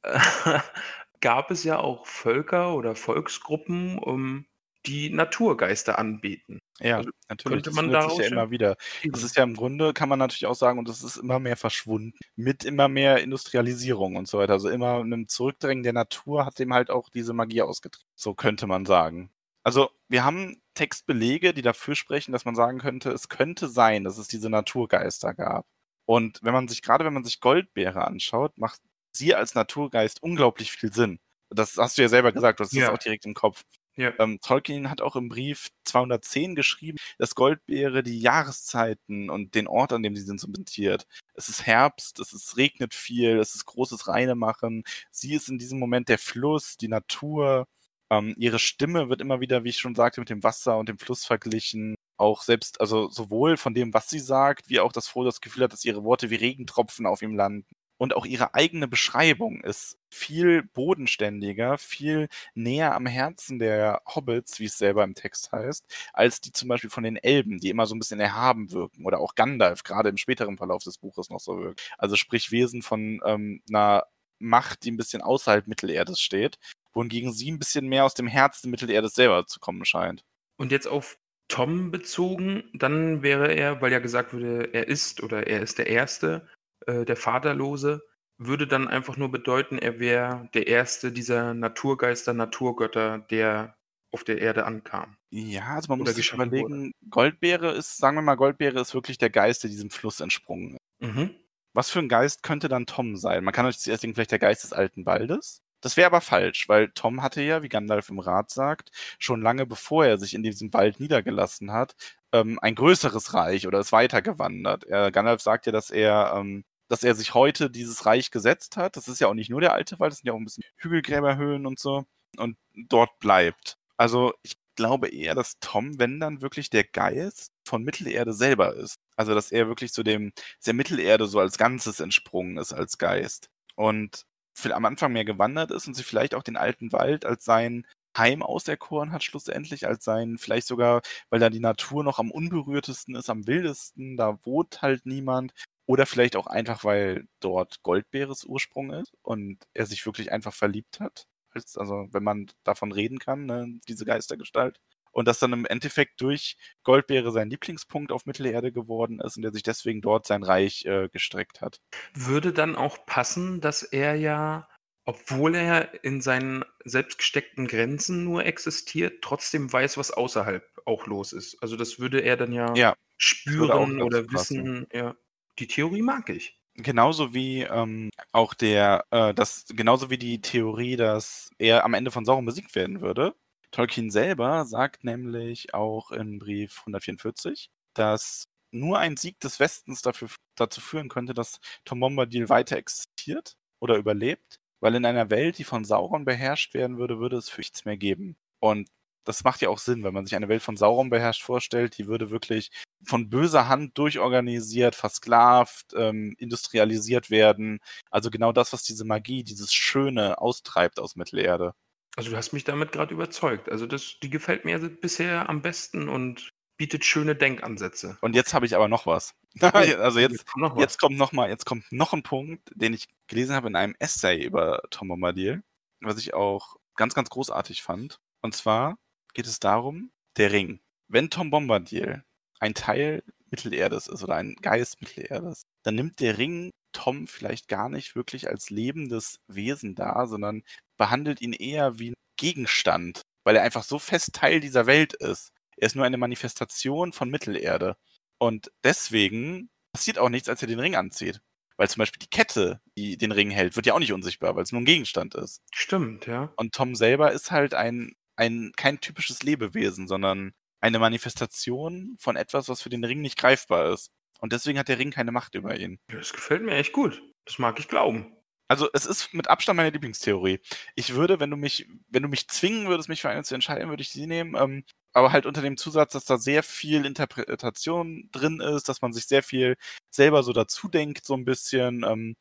gab es ja auch Völker oder Volksgruppen, um, die Naturgeister anbeten. Ja, also natürlich. Könnte man das sich ja immer wieder. Das ist ja im Grunde, kann man natürlich auch sagen, und das ist immer mehr verschwunden. Mit immer mehr Industrialisierung und so weiter. Also immer einem Zurückdrängen der Natur hat dem halt auch diese Magie ausgetrieben. So könnte man sagen. Also wir haben Textbelege, die dafür sprechen, dass man sagen könnte, es könnte sein, dass es diese Naturgeister gab. Und wenn man sich, gerade wenn man sich Goldbeere anschaut, macht sie als Naturgeist unglaublich viel Sinn. Das hast du ja selber gesagt, du hast ja. das auch direkt im Kopf. Ja. Ähm, Tolkien hat auch im Brief 210 geschrieben, dass Goldbeere die Jahreszeiten und den Ort, an dem sie sind, subventiert. Es ist Herbst, es ist, regnet viel, es ist großes Reinemachen. Sie ist in diesem Moment der Fluss, die Natur. Ähm, ihre Stimme wird immer wieder, wie ich schon sagte, mit dem Wasser und dem Fluss verglichen. Auch selbst, also sowohl von dem, was sie sagt, wie auch das Frodo das Gefühl hat, dass ihre Worte wie Regentropfen auf ihm landen und auch ihre eigene Beschreibung ist viel bodenständiger, viel näher am Herzen der Hobbits, wie es selber im Text heißt, als die zum Beispiel von den Elben, die immer so ein bisschen erhaben wirken oder auch Gandalf, gerade im späteren Verlauf des Buches noch so wirkt. Also sprich Wesen von ähm, einer Macht, die ein bisschen außerhalb Mittelerdes steht, wohingegen sie ein bisschen mehr aus dem Herzen Mittelerdes selber zu kommen scheint. Und jetzt auf Tom bezogen, dann wäre er, weil ja gesagt wurde, er ist oder er ist der Erste, äh, der Vaterlose, würde dann einfach nur bedeuten, er wäre der erste dieser Naturgeister, Naturgötter, der auf der Erde ankam. Ja, also man muss sich überlegen, wurde. Goldbeere ist, sagen wir mal, Goldbeere ist wirklich der Geist, der diesem Fluss entsprungen ist. Mhm. Was für ein Geist könnte dann Tom sein? Man kann euch zuerst denken, vielleicht der Geist des alten Waldes. Das wäre aber falsch, weil Tom hatte ja, wie Gandalf im Rat sagt, schon lange bevor er sich in diesem Wald niedergelassen hat, ähm, ein größeres Reich oder ist weitergewandert. Er, Gandalf sagt ja, dass er ähm, dass er sich heute dieses Reich gesetzt hat. Das ist ja auch nicht nur der alte Wald, das sind ja auch ein bisschen Hügelgräberhöhen und so. Und dort bleibt. Also ich glaube eher, dass Tom, wenn dann wirklich der Geist von Mittelerde selber ist. Also dass er wirklich zu dem, der Mittelerde so als Ganzes entsprungen ist als Geist. Und am Anfang mehr gewandert ist und sich vielleicht auch den alten Wald als sein Heim auserkoren hat, schlussendlich, als sein, vielleicht sogar, weil da die Natur noch am unberührtesten ist, am wildesten, da wohnt halt niemand oder vielleicht auch einfach, weil dort Goldbeeres Ursprung ist und er sich wirklich einfach verliebt hat. Also, wenn man davon reden kann, ne, diese Geistergestalt. Und dass dann im Endeffekt durch Goldbeere sein Lieblingspunkt auf Mittelerde geworden ist und er sich deswegen dort sein Reich äh, gestreckt hat. Würde dann auch passen, dass er ja, obwohl er in seinen selbst gesteckten Grenzen nur existiert, trotzdem weiß, was außerhalb auch los ist. Also das würde er dann ja, ja spüren oder wissen. Ja. Die Theorie mag ich. Genauso wie ähm, auch der, äh, das, genauso wie die Theorie, dass er am Ende von Sauron besiegt werden würde. Tolkien selber sagt nämlich auch im Brief 144, dass nur ein Sieg des Westens dafür, dazu führen könnte, dass Tom Bombadil weiter existiert oder überlebt, weil in einer Welt, die von Sauron beherrscht werden würde, würde es für nichts mehr geben. Und das macht ja auch Sinn, wenn man sich eine Welt von Sauron beherrscht vorstellt, die würde wirklich von böser Hand durchorganisiert, versklavt, ähm, industrialisiert werden. Also genau das, was diese Magie, dieses Schöne austreibt aus Mittelerde. Also du hast mich damit gerade überzeugt. Also das, die gefällt mir bisher am besten und bietet schöne Denkansätze. Und jetzt habe ich aber noch was. also jetzt, jetzt, noch was. jetzt kommt noch mal, jetzt kommt noch ein Punkt, den ich gelesen habe in einem Essay über Tom Bombadil, was ich auch ganz, ganz großartig fand. Und zwar geht es darum, der Ring. Wenn Tom Bombadil ein Teil Mittelerdes ist oder ein Geist Mittelerdes, dann nimmt der Ring Tom vielleicht gar nicht wirklich als lebendes Wesen dar, sondern behandelt ihn eher wie ein Gegenstand, weil er einfach so fest Teil dieser Welt ist. Er ist nur eine Manifestation von Mittelerde. Und deswegen passiert auch nichts, als er den Ring anzieht. Weil zum Beispiel die Kette, die den Ring hält, wird ja auch nicht unsichtbar, weil es nur ein Gegenstand ist. Stimmt, ja. Und Tom selber ist halt ein ein kein typisches Lebewesen, sondern eine Manifestation von etwas, was für den Ring nicht greifbar ist. Und deswegen hat der Ring keine Macht über ihn. Das gefällt mir echt gut. Das mag ich glauben. Also es ist mit Abstand meine Lieblingstheorie. Ich würde, wenn du mich, wenn du mich zwingen würdest, mich für eine zu entscheiden, würde ich sie nehmen. Ähm, aber halt unter dem Zusatz, dass da sehr viel Interpretation drin ist, dass man sich sehr viel selber so dazu denkt, so ein bisschen ähm,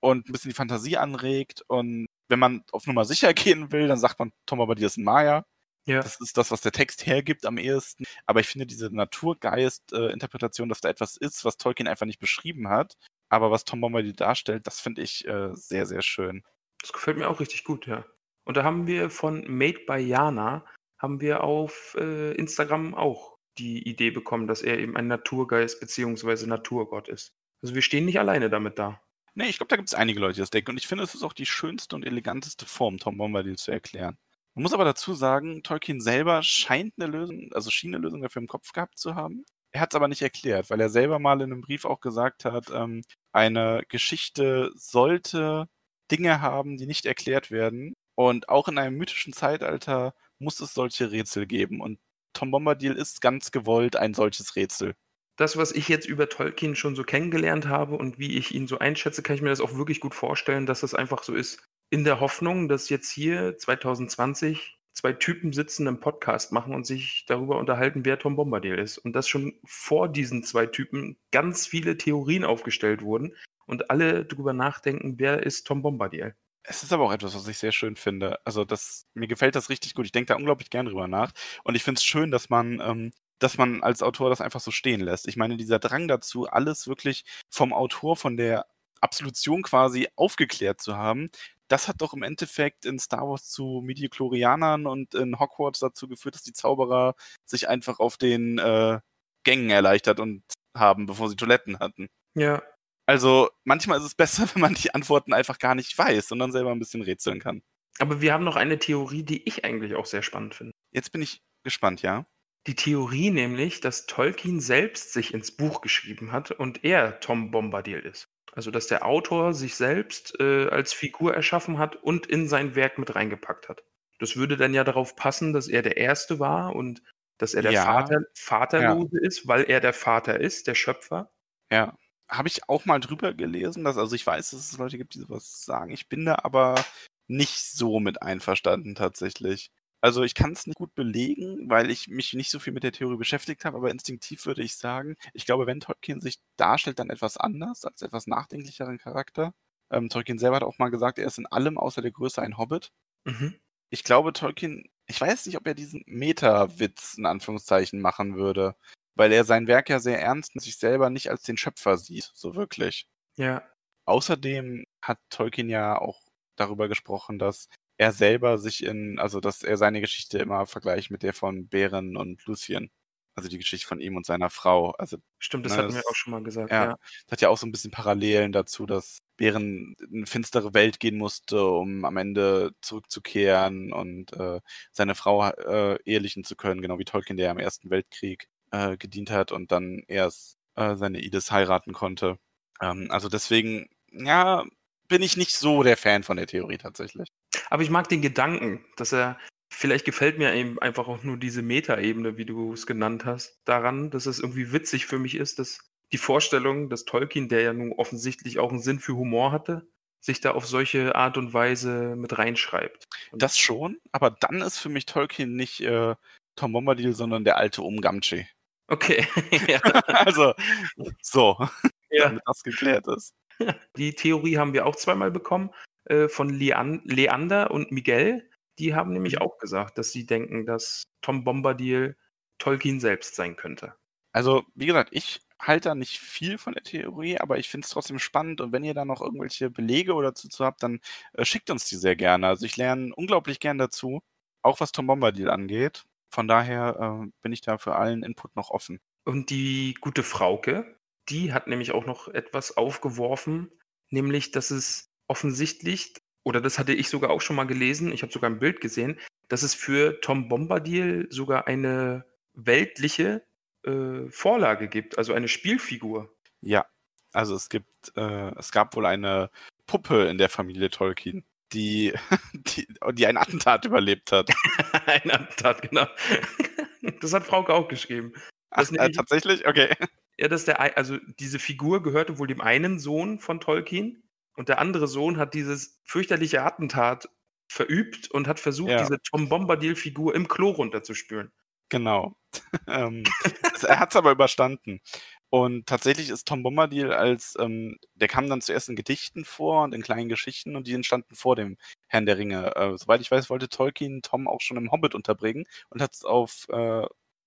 und ein bisschen die Fantasie anregt und wenn man auf Nummer sicher gehen will, dann sagt man, Tom Bombadil ist ein Maya. Ja. Das ist das, was der Text hergibt am ehesten. Aber ich finde diese Naturgeist-Interpretation, dass da etwas ist, was Tolkien einfach nicht beschrieben hat, aber was Tom Bombadil darstellt, das finde ich äh, sehr, sehr schön. Das gefällt mir auch richtig gut, ja. Und da haben wir von Made by Jana, haben wir auf äh, Instagram auch die Idee bekommen, dass er eben ein Naturgeist bzw. Naturgott ist. Also wir stehen nicht alleine damit da. Nee, ich glaube, da gibt es einige Leute, die das denken. Und ich finde, es ist auch die schönste und eleganteste Form, Tom Bombadil zu erklären. Man muss aber dazu sagen, Tolkien selber scheint eine Lösung, also schien eine Lösung dafür im Kopf gehabt zu haben. Er hat es aber nicht erklärt, weil er selber mal in einem Brief auch gesagt hat, ähm, eine Geschichte sollte Dinge haben, die nicht erklärt werden. Und auch in einem mythischen Zeitalter muss es solche Rätsel geben. Und Tom Bombadil ist ganz gewollt ein solches Rätsel. Das, was ich jetzt über Tolkien schon so kennengelernt habe und wie ich ihn so einschätze, kann ich mir das auch wirklich gut vorstellen, dass das einfach so ist. In der Hoffnung, dass jetzt hier 2020 zwei Typen sitzen im Podcast machen und sich darüber unterhalten, wer Tom Bombadil ist. Und dass schon vor diesen zwei Typen ganz viele Theorien aufgestellt wurden und alle darüber nachdenken, wer ist Tom Bombadil. Es ist aber auch etwas, was ich sehr schön finde. Also das, mir gefällt das richtig gut. Ich denke da unglaublich gern drüber nach. Und ich finde es schön, dass man, ähm, dass man als Autor das einfach so stehen lässt. Ich meine, dieser Drang dazu, alles wirklich vom Autor, von der Absolution quasi aufgeklärt zu haben, das hat doch im Endeffekt in Star Wars zu Midichlorianern und in Hogwarts dazu geführt, dass die Zauberer sich einfach auf den äh, Gängen erleichtert und haben, bevor sie Toiletten hatten. Ja, Also manchmal ist es besser, wenn man die Antworten einfach gar nicht weiß, sondern selber ein bisschen rätseln kann. aber wir haben noch eine Theorie, die ich eigentlich auch sehr spannend finde. Jetzt bin ich gespannt, ja? Die Theorie nämlich, dass Tolkien selbst sich ins Buch geschrieben hat und er Tom Bombadil ist. Also dass der Autor sich selbst äh, als Figur erschaffen hat und in sein Werk mit reingepackt hat. Das würde dann ja darauf passen, dass er der Erste war und dass er der Ja. Vater, Vaterlose ist, weil er der Vater ist, der Schöpfer. Ja. Habe ich auch mal drüber gelesen, dass, also ich weiß, dass es Leute gibt, die sowas sagen. Ich bin da aber nicht so mit einverstanden tatsächlich. Also ich kann es nicht gut belegen, weil ich mich nicht so viel mit der Theorie beschäftigt habe, aber instinktiv würde ich sagen, ich glaube, wenn Tolkien sich darstellt, dann etwas anders, als etwas nachdenklicheren Charakter. Ähm, Tolkien selber hat auch mal gesagt, er ist in allem außer der Größe ein Hobbit. Mhm. Ich glaube, Tolkien, ich weiß nicht, ob er diesen Meta-Witz in Anführungszeichen machen würde, weil er sein Werk ja sehr ernst und sich selber nicht als den Schöpfer sieht, so wirklich. Ja, Außerdem hat Tolkien ja auch darüber gesprochen, dass er selber sich in, also dass er seine Geschichte immer vergleicht mit der von Beren und Lucien. Also die Geschichte von ihm und seiner Frau. Also stimmt, das Na, hatten wir das- auch schon mal gesagt. ja, Ja. das hat ja auch so ein bisschen Parallelen dazu, dass Beren in eine finstere Welt gehen musste, um am Ende zurückzukehren und äh, seine Frau äh, ehelichen zu können, genau wie Tolkien, der ja im Ersten Weltkrieg äh, gedient hat und dann erst äh, seine Idis heiraten konnte. Ähm, also deswegen, ja, bin ich nicht so der Fan von der Theorie tatsächlich. Aber ich mag den Gedanken, dass er, vielleicht gefällt mir eben einfach auch nur diese Metaebene, wie du es genannt hast, daran, dass es irgendwie witzig für mich ist, dass die Vorstellung, dass Tolkien, der ja nun offensichtlich auch einen Sinn für Humor hatte, sich da auf solche Art und Weise mit reinschreibt. Das schon, aber dann ist für mich Tolkien nicht äh, Tom Bombadil, sondern der alte Umgamchi. okay, ja, also, so, ja. damit das geklärt ist. Die Theorie haben wir auch zweimal bekommen äh, von Lean Leander und Miguel. Die haben nämlich Mhm. auch gesagt, dass sie denken, dass Tom Bombadil Tolkien selbst sein könnte. Also, wie gesagt, ich halte da nicht viel von der Theorie, aber ich finde es trotzdem spannend und wenn ihr da noch irgendwelche Belege oder dazu habt, dann äh, schickt uns die sehr gerne. Also ich lerne unglaublich gern dazu, auch was Tom Bombadil angeht. Von daher äh, bin ich da für allen Input noch offen. Und die gute Frauke, die hat nämlich auch noch etwas aufgeworfen, nämlich, dass es offensichtlich, oder das hatte ich sogar auch schon mal gelesen, ich habe sogar ein Bild gesehen, dass es für Tom Bombadil sogar eine weltliche äh, Vorlage gibt, also eine Spielfigur. Ja, also es gibt, äh, es gab wohl eine Puppe in der Familie Tolkien, die, die, die ein Attentat überlebt hat. ein Attentat, genau. Das hat Frauke auch geschrieben. Ach, äh, tatsächlich? Okay. Ja, dass der, also diese Figur gehörte wohl dem einen Sohn von Tolkien und der andere Sohn hat dieses fürchterliche Attentat verübt und hat versucht, Ja. diese Tom Bombadil-Figur im Klo runterzuspülen. Genau. ähm, er hat es aber überstanden. Und tatsächlich ist Tom Bombadil als, ähm, der kam dann zuerst in Gedichten vor und in kleinen Geschichten und die entstanden vor dem Herrn der Ringe. Äh, soweit ich weiß, wollte Tolkien Tom auch schon im Hobbit unterbringen und hat es auf, äh,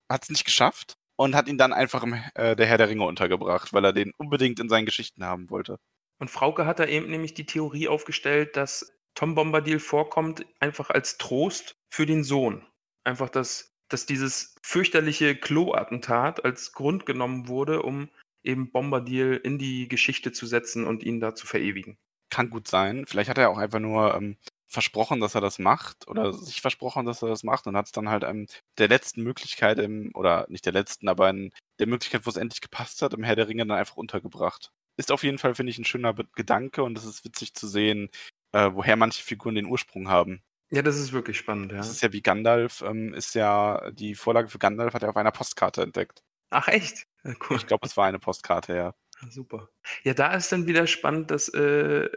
hat es nicht geschafft und hat ihn dann einfach im äh, der Herr der Ringe untergebracht, weil er den unbedingt in seinen Geschichten haben wollte. Und Frauke hat da eben nämlich die Theorie aufgestellt, dass Tom Bombadil vorkommt, einfach als Trost für den Sohn. Einfach, dass, dass dieses fürchterliche Klo-Attentat als Grund genommen wurde, um eben Bombadil in die Geschichte zu setzen und ihn da zu verewigen. Kann gut sein. Vielleicht hat er auch einfach nur ähm, versprochen, dass er das macht oder sich versprochen, dass er das macht und hat es dann halt ähm, der letzten Möglichkeit im, oder nicht der letzten, aber in der Möglichkeit, wo es endlich gepasst hat, im Herr der Ringe dann einfach untergebracht. Ist auf jeden Fall, finde ich, ein schöner Gedanke und es ist witzig zu sehen, äh, woher manche Figuren den Ursprung haben. Ja, das ist wirklich spannend, ja. Das ist ja wie Gandalf, ähm, ist ja die Vorlage für Gandalf hat er auf einer Postkarte entdeckt. Ach echt? Ja, cool. Ich glaube, es war eine Postkarte, ja. Ja, super. Ja, da ist dann wieder spannend, dass äh,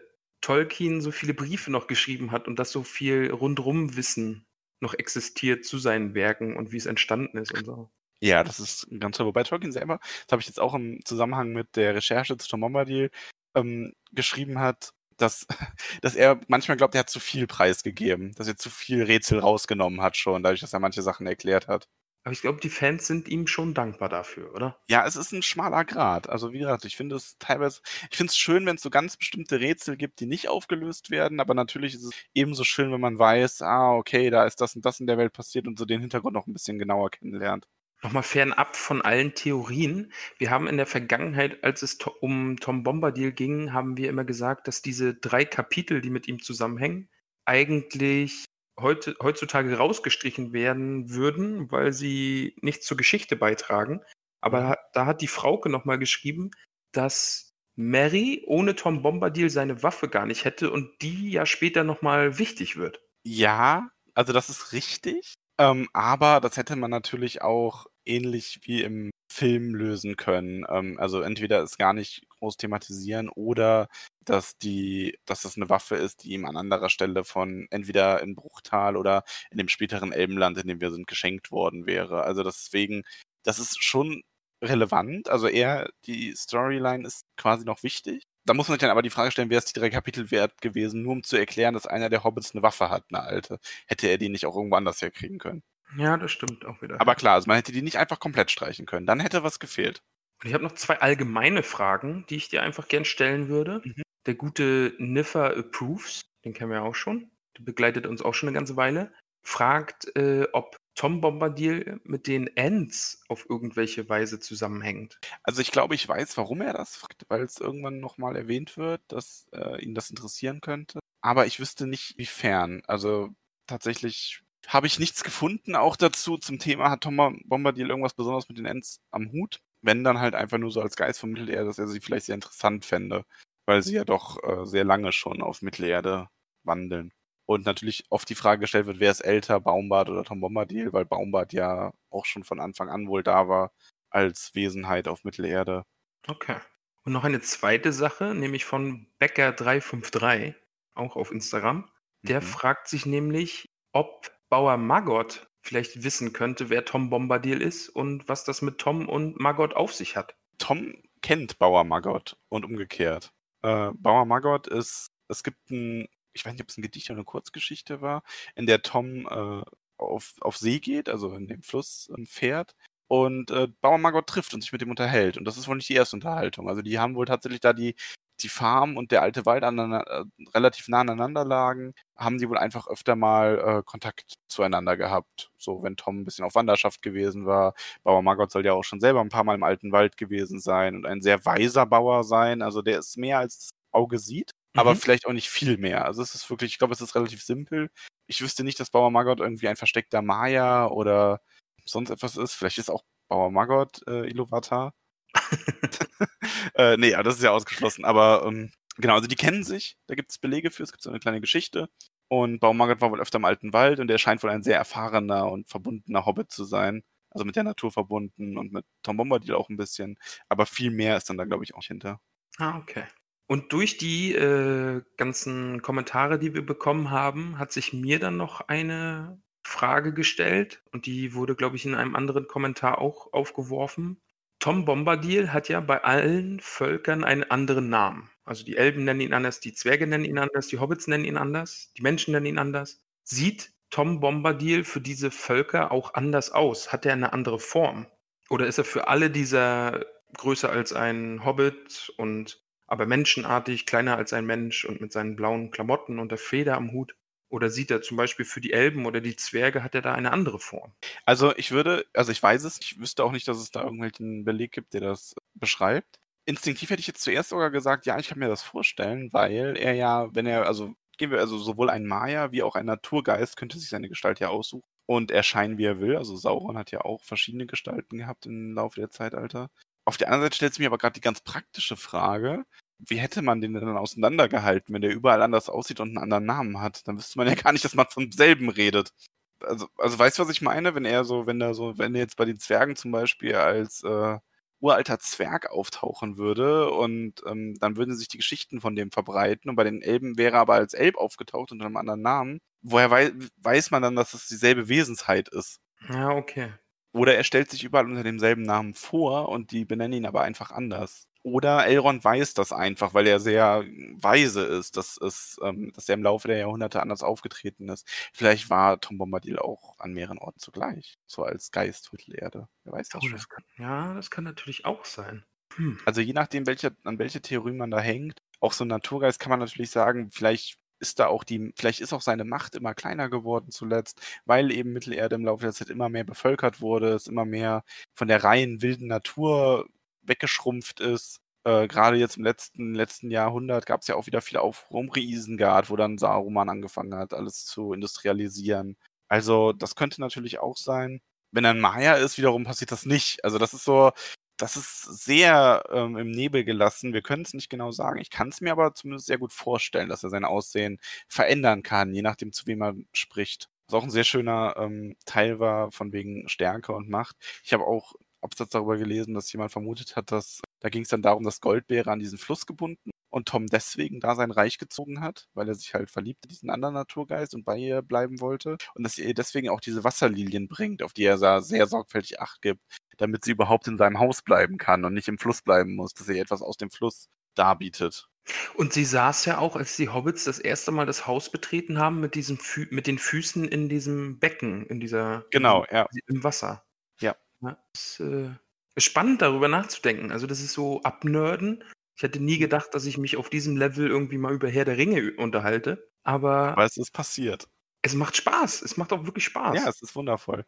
Tolkien so viele Briefe noch geschrieben hat und dass so viel Rundrum-Wissen noch existiert zu seinen Werken und wie es entstanden ist und so. Ja, das ist ganz toll. Wobei Tolkien selber, das habe ich jetzt auch im Zusammenhang mit der Recherche zu Tom Bombadil ähm, geschrieben hat, dass, dass er manchmal glaubt, er hat zu viel preisgegeben, dass er zu viel Rätsel rausgenommen hat schon, dadurch, dass er manche Sachen erklärt hat. Aber ich glaube, die Fans sind ihm schon dankbar dafür, oder? Ja, es ist ein schmaler Grat. Also wie gesagt, ich finde es teilweise, ich finde es schön, wenn es so ganz bestimmte Rätsel gibt, die nicht aufgelöst werden, aber natürlich ist es ebenso schön, wenn man weiß, ah, okay, da ist das und das in der Welt passiert und so den Hintergrund noch ein bisschen genauer kennenlernt. Nochmal fernab von allen Theorien. Wir haben in der Vergangenheit, als es um Tom Bombadil ging, haben wir immer gesagt, dass diese drei Kapitel, die mit ihm zusammenhängen, eigentlich heute, heutzutage rausgestrichen werden würden, weil sie nicht zur Geschichte beitragen. Aber da hat die Frauke nochmal geschrieben, dass Mary ohne Tom Bombadil seine Waffe gar nicht hätte und die ja später nochmal wichtig wird. Ja, also das ist richtig. Ähm, aber das hätte man natürlich auch ähnlich wie im Film lösen können. Ähm, also entweder es gar nicht groß thematisieren oder dass die, dass das eine Waffe ist, die ihm an anderer Stelle von entweder in Bruchtal oder in dem späteren Elbenland, in dem wir sind, geschenkt worden wäre. Also deswegen, das ist schon relevant. Also eher die Storyline ist quasi noch wichtig. Da muss man sich dann aber die Frage stellen, wäre es die drei Kapitel wert gewesen, nur um zu erklären, dass einer der Hobbits eine Waffe hat, eine alte. Hätte er die nicht auch irgendwo anders herkriegen können? Ja, das stimmt auch wieder. Aber klar, also man hätte die nicht einfach komplett streichen können. Dann hätte was gefehlt. Und ich habe noch zwei allgemeine Fragen, die ich dir einfach gern stellen würde. Mhm. Der gute Niffer Approves, den kennen wir auch schon, der begleitet uns auch schon eine ganze Weile, fragt, äh, ob Tom Bombadil mit den Ents auf irgendwelche Weise zusammenhängt. Also ich glaube, ich weiß, warum er das fragt, weil es irgendwann nochmal erwähnt wird, dass äh, ihn das interessieren könnte. Aber ich wüsste nicht, wie fern. Also tatsächlich habe ich nichts gefunden, auch dazu zum Thema, hat Tom Bombadil irgendwas Besonderes mit den Ents am Hut? Wenn dann halt einfach nur so als Geist von Mittelerde, dass er sie vielleicht sehr interessant fände, weil sie ja doch äh, sehr lange schon auf Mittelerde wandeln. Und natürlich oft die Frage gestellt wird, wer ist älter, Baumbart oder Tom Bombadil, weil Baumbart ja auch schon von Anfang an wohl da war als Wesenheit auf Mittelerde. Okay. Und noch eine zweite Sache, nämlich von Becker353, auch auf Instagram. Der Mhm. fragt sich nämlich, ob Bauer Maggot vielleicht wissen könnte, wer Tom Bombadil ist und was das mit Tom und Maggot auf sich hat. Tom kennt Bauer Maggot und umgekehrt. Äh, Bauer Maggot ist, es gibt ein, ich weiß nicht, ob es ein Gedicht oder eine Kurzgeschichte war, in der Tom äh, auf, auf See geht, also in dem Fluss fährt und äh, Bauer Maggot trifft und sich mit ihm unterhält. Und das ist wohl nicht die erste Unterhaltung. Also die haben wohl tatsächlich da die, die Farm und der alte Wald aneinander, äh, relativ nah aneinander lagen, haben sie wohl einfach öfter mal äh, Kontakt zueinander gehabt. So, wenn Tom ein bisschen auf Wanderschaft gewesen war. Bauer Margot soll ja auch schon selber ein paar Mal im alten Wald gewesen sein und ein sehr weiser Bauer sein. Also der ist mehr als das Auge sieht, aber Mhm. vielleicht auch nicht viel mehr. Also es ist wirklich, ich glaube, es ist relativ simpel. Ich wüsste nicht, dass Bauer Margot irgendwie ein versteckter Maya oder sonst etwas ist. Vielleicht ist auch Bauer Margot äh, Iluvatar. äh, nee, das ist ja ausgeschlossen. Aber ähm, genau, also die kennen sich. Da gibt es Belege für. Es gibt so eine kleine Geschichte. Und Bauer Margot war wohl öfter im alten Wald und der scheint wohl ein sehr erfahrener und verbundener Hobbit zu sein. Also mit der Natur verbunden und mit Tom Bombadil auch ein bisschen. Aber viel mehr ist dann da, glaube ich, auch hinter. Ah, okay. Und durch die äh, ganzen Kommentare, die wir bekommen haben, hat sich mir dann noch eine Frage gestellt und die wurde, glaube ich, in einem anderen Kommentar auch aufgeworfen. Tom Bombadil hat ja bei allen Völkern einen anderen Namen. Also die Elben nennen ihn anders, die Zwerge nennen ihn anders, die Hobbits nennen ihn anders, die Menschen nennen ihn anders. Sieht Tom Bombadil für diese Völker auch anders aus? Hat er eine andere Form? Oder ist er für alle dieser größer als ein Hobbit und aber menschenartig, kleiner als ein Mensch und mit seinen blauen Klamotten und der Feder am Hut? Oder sieht er zum Beispiel für die Elben oder die Zwerge, hat er da eine andere Form? Also ich würde, also ich weiß es, ich wüsste auch nicht, dass es da irgendwelchen Beleg gibt, der das beschreibt. Instinktiv hätte ich jetzt zuerst sogar gesagt, ja, ich kann mir das vorstellen, weil er ja, wenn er, also gehen wir, also sowohl ein Maya wie auch ein Naturgeist könnte sich seine Gestalt ja aussuchen und erscheinen, wie er will. Also Sauron hat ja auch verschiedene Gestalten gehabt im Laufe der Zeitalter. Auf der anderen Seite stellt sich mir aber gerade die ganz praktische Frage, wie hätte man den denn dann auseinandergehalten, wenn der überall anders aussieht und einen anderen Namen hat? Dann wüsste man ja gar nicht, dass man vom selben redet. Also, also weißt du, was ich meine? Wenn er so, wenn er so, wenn er jetzt bei den Zwergen zum Beispiel als äh, uralter Zwerg auftauchen würde und ähm, dann würden sich die Geschichten von dem verbreiten und bei den Elben wäre er aber als Elb aufgetaucht unter einem anderen Namen. Woher wei weiß man dann, dass es dieselbe Wesensheit ist? Ja, okay. Oder er stellt sich überall unter demselben Namen vor und die benennen ihn aber einfach anders. Oder Elrond weiß das einfach, weil er sehr weise ist, dass, es, ähm, dass er im Laufe der Jahrhunderte anders aufgetreten ist. Vielleicht war Tom Bombadil auch an mehreren Orten zugleich, so als Geist Mittelerde. Wer weiß das Oh, schon. das kann, ja, das kann natürlich auch sein. Hm. Also je nachdem, welche, an welche Theorie man da hängt, auch so ein Naturgeist kann man natürlich sagen, vielleicht ist da auch die, vielleicht ist auch seine Macht immer kleiner geworden zuletzt, weil eben Mittelerde im Laufe der Zeit immer mehr bevölkert wurde, es immer mehr von der reinen wilden Natur weggeschrumpft ist. Äh, Gerade jetzt im letzten, letzten Jahrhundert gab es ja auch wieder viel Aufruhr um Isengard, wo dann Saruman angefangen hat, alles zu industrialisieren. Also das könnte natürlich auch sein. Wenn ein Maya ist, wiederum passiert das nicht. Also das ist so, das ist sehr ähm, im Nebel gelassen. Wir können es nicht genau sagen. Ich kann es mir aber zumindest sehr gut vorstellen, dass er sein Aussehen verändern kann, je nachdem, zu wem er spricht. Was auch ein sehr schöner ähm, Teil war, von wegen Stärke und Macht. Ich habe auch Absatz darüber gelesen, dass jemand vermutet hat, dass da ging es dann darum, dass Goldbeere an diesen Fluss gebunden und Tom deswegen da sein Reich gezogen hat, weil er sich halt verliebt in diesen anderen Naturgeist und bei ihr bleiben wollte. Und dass ihr deswegen auch diese Wasserlilien bringt, auf die er sehr sorgfältig Acht gibt, damit sie überhaupt in seinem Haus bleiben kann und nicht im Fluss bleiben muss, dass er ihr etwas aus dem Fluss darbietet. Und sie saß ja auch, als die Hobbits das erste Mal das Haus betreten haben, mit, diesem Fü mit den Füßen in diesem Becken, in dieser Genau, ja. im Wasser. Ja. Ja ist, äh, ist spannend, darüber nachzudenken. Also das ist so abnörden. Ich hätte nie gedacht, dass ich mich auf diesem Level irgendwie mal über Herr der Ringe unterhalte. Aber Aber es ist passiert. es macht Spaß. Es macht auch wirklich Spaß. Ja, es ist wundervoll.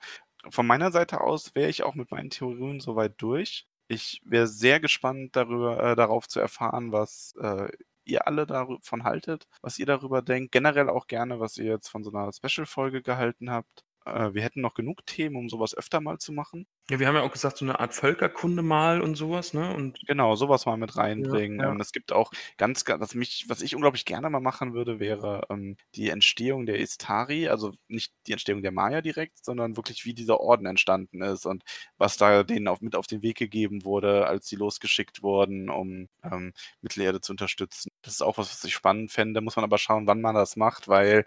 Von meiner Seite aus wäre ich auch mit meinen Theorien soweit durch. Ich wäre sehr gespannt darüber, äh, darauf zu erfahren, was äh, ihr alle davon haltet, was ihr darüber denkt. Generell auch gerne, was ihr jetzt von so einer Special-Folge gehalten habt. Äh, wir hätten noch genug Themen, um sowas öfter mal zu machen. Ja, wir haben ja auch gesagt, so eine Art Völkerkunde mal und sowas, ne? Und Genau, sowas mal mit reinbringen. ja. Ähm, es gibt auch ganz, ga- was mich, was ich unglaublich gerne mal machen würde, wäre ähm, die Entstehung der Istari, also nicht die Entstehung der Maya direkt, sondern wirklich, wie dieser Orden entstanden ist und was da denen auf, mit auf den Weg gegeben wurde, als sie losgeschickt wurden, um ähm, Mittelerde zu unterstützen. Das ist auch was, was ich spannend fände. Muss man aber schauen, wann man das macht, weil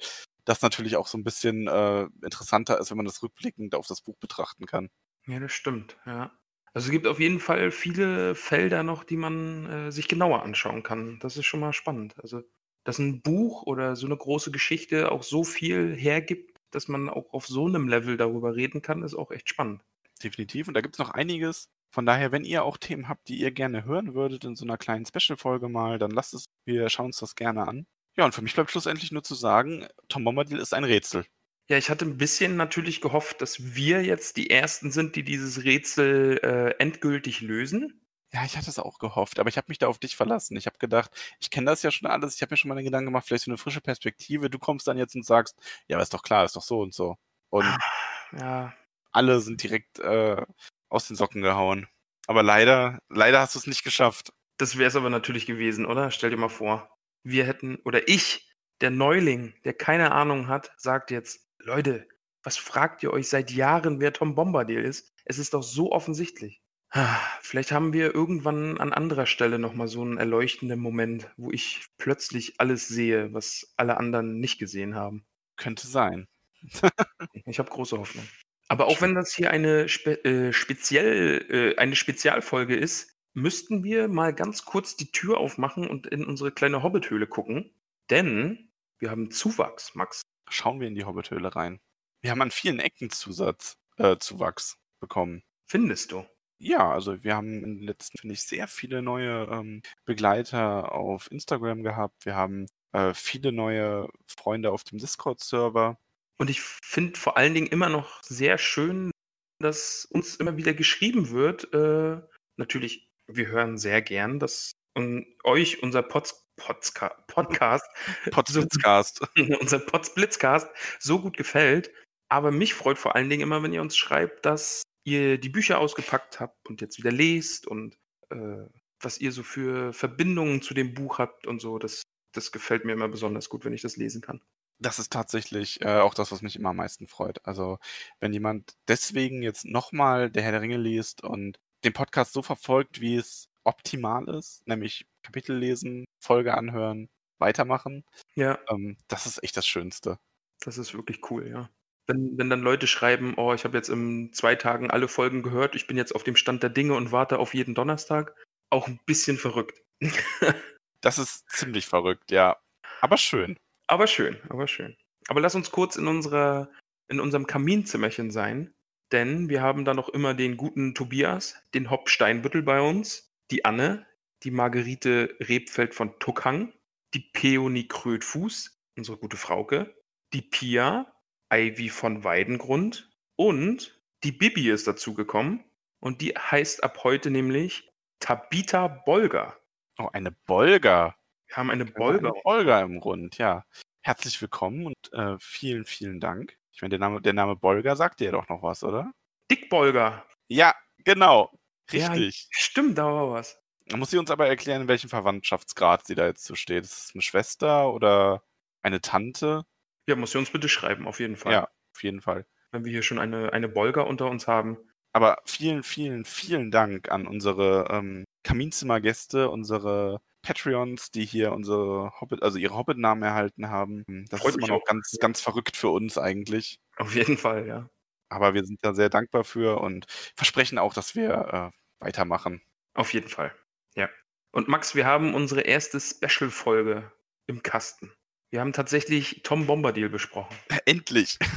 das natürlich auch so ein bisschen äh, interessanter ist, wenn man das rückblickend auf das Buch betrachten kann. Ja, das stimmt, ja. Also es gibt auf jeden Fall viele Felder noch, die man äh, sich genauer anschauen kann. Das ist schon mal spannend. Also, dass ein Buch oder so eine große Geschichte auch so viel hergibt, dass man auch auf so einem Level darüber reden kann, ist auch echt spannend. Definitiv. Und da gibt es noch einiges. Von daher, wenn ihr auch Themen habt, die ihr gerne hören würdet in so einer kleinen Special-Folge mal, dann lasst es, wir schauen uns das gerne an. Ja, und für mich bleibt schlussendlich nur zu sagen, Tom Bombadil ist ein Rätsel. Ja, ich hatte ein bisschen natürlich gehofft, dass wir jetzt die Ersten sind, die dieses Rätsel äh, endgültig lösen. Ja, ich hatte es auch gehofft, aber ich habe mich da auf dich verlassen. Ich habe gedacht, ich kenne das ja schon alles, ich habe mir schon mal den Gedanken gemacht, vielleicht so eine frische Perspektive. Du kommst dann jetzt und sagst, ja, aber ist doch klar, ist doch so und so. Und Ja, alle sind direkt äh, aus den Socken gehauen. Aber leider, leider hast du es nicht geschafft. das wäre es aber natürlich gewesen, oder? Stell dir mal vor, wir hätten, oder ich, der Neuling, der keine Ahnung hat, sagt jetzt, Leute, was fragt ihr euch seit Jahren, wer Tom Bombadil ist? Es ist doch so offensichtlich. Ah, Vielleicht haben wir irgendwann an anderer Stelle nochmal so einen erleuchtenden Moment, wo ich plötzlich alles sehe, was alle anderen nicht gesehen haben. Könnte sein. Ich habe große Hoffnung. Aber auch wenn das hier eine, spe äh, speziell, äh, eine Spezialfolge ist, müssten wir mal ganz kurz die Tür aufmachen und in unsere kleine Hobbithöhle gucken. Denn wir haben Zuwachs, Max. Schauen wir in die Hobbithöhle rein. Wir haben an vielen Ecken Zusatz, äh, Zuwachs bekommen. Findest du? Ja, also wir haben in den letzten, finde ich, sehr viele neue ähm, Begleiter auf Instagram gehabt. Wir haben äh, viele neue Freunde auf dem Discord-Server. Und ich finde vor allen Dingen immer noch sehr schön, dass uns immer wieder geschrieben wird. Äh, natürlich, wir hören sehr gern, dass un euch unser Pods Podska Podcast Potsblitzcast. unser Potsblitzcast so gut gefällt. Aber mich freut vor allen Dingen immer, wenn ihr uns schreibt, dass ihr die Bücher ausgepackt habt und jetzt wieder lest und äh, was ihr so für Verbindungen zu dem Buch habt und so. Das, das gefällt mir immer besonders gut, wenn ich das lesen kann. Das ist tatsächlich äh, auch das, was mich immer am meisten freut. Also, wenn jemand deswegen jetzt nochmal Der Herr der Ringe liest und den Podcast so verfolgt, wie es optimal ist, nämlich Kapitel lesen, Folge anhören, weitermachen, Ja, ähm, das ist echt das Schönste. das ist wirklich cool, ja. Wenn, wenn dann Leute schreiben, oh, ich habe jetzt in zwei Tagen alle Folgen gehört, ich bin jetzt auf dem Stand der Dinge und warte auf jeden Donnerstag, auch ein bisschen verrückt. Das ist ziemlich verrückt, ja. Aber schön. aber schön, aber schön. Aber lass uns kurz in unserer, in unserem Kaminzimmerchen sein, denn wir haben da noch immer den guten Tobias, den Hopp Steinbüttel bei uns, die Anne, die Margerite Rebfeld von Tuckhang, die Peony Krötfuß, unsere gute Frauke, die Pia, Ivy von Weidengrund und die Bibi ist dazugekommen und die heißt ab heute nämlich Tabita Bolger. Oh, eine Bolga. Wir haben eine. Bolger. Eine Bolga im Rund, ja. Herzlich willkommen und äh, vielen, vielen Dank. Ich meine, der Name, der Name Bolga sagt dir ja doch noch was, oder? Dickbolger. Ja, genau. Ja, Richtig. stimmt, da war was. Da muss sie uns aber erklären, in welchem Verwandtschaftsgrad sie da jetzt so steht. Ist es eine Schwester oder eine Tante? Ja, muss sie uns bitte schreiben, auf jeden Fall. Ja, auf jeden Fall. Wenn wir hier schon eine, eine Bolger unter uns haben. Aber vielen, vielen, vielen Dank an unsere ähm, Kaminzimmergäste, unsere Patreons, die hier unsere Hobbit, also ihre Hobbit-Namen erhalten haben. Das Freut ist immer noch auch. ganz, ganz verrückt für uns eigentlich. Auf jeden Fall, ja. Aber wir sind da sehr dankbar für und versprechen auch, dass wir äh, weitermachen. Auf jeden Fall. Ja. Und Max, wir haben unsere erste Special-Folge im Kasten. Wir haben tatsächlich Tom Bombadil besprochen. Endlich!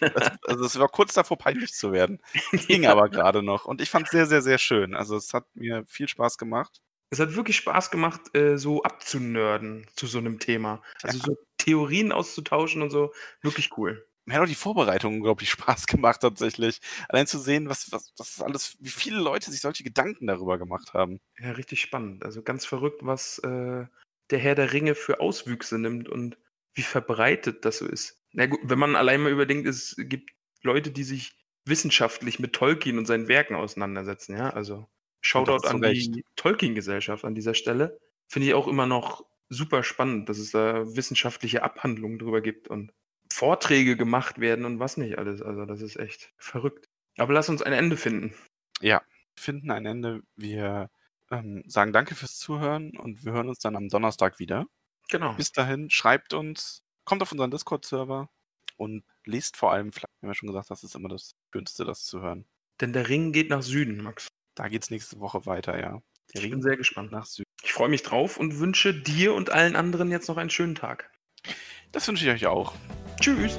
Das, also es war kurz davor, peinlich zu werden. Es ging aber gerade noch. Und ich fand es sehr, sehr, sehr schön. Also es hat mir viel Spaß gemacht. Es hat wirklich Spaß gemacht, äh, so abzunörden zu so einem Thema. Also so Theorien auszutauschen und so. Wirklich cool. Mir hat auch die Vorbereitung unglaublich Spaß gemacht, tatsächlich. Allein zu sehen, was, was, was alles, wie viele Leute sich solche Gedanken darüber gemacht haben. Ja, richtig spannend. Also ganz verrückt, was äh, der Herr der Ringe für Auswüchse nimmt und wie verbreitet das so ist. Na gut, wenn man allein mal überdenkt, es gibt Leute, die sich wissenschaftlich mit Tolkien und seinen Werken auseinandersetzen, ja. Also Shoutout an Recht. die Tolkien-Gesellschaft an dieser Stelle. Finde ich auch immer noch super spannend, dass es da wissenschaftliche Abhandlungen drüber gibt und Vorträge gemacht werden und was nicht alles. Also das ist echt verrückt. Aber lass uns ein Ende finden. Ja, wir finden ein Ende. Wir ähm, sagen danke fürs Zuhören und wir hören uns dann am Donnerstag wieder. Genau. Bis dahin, schreibt uns, kommt auf unseren Discord-Server und lest vor allem, wir haben ja schon gesagt, das ist immer das Schönste, das zu hören. Denn der Ring geht nach Süden, Max. Da geht's nächste Woche weiter, ja. Der Ich bin sehr gespannt. nach Süden. Ich freue mich drauf und wünsche dir und allen anderen jetzt noch einen schönen Tag. Das wünsche ich euch auch. Tschüss.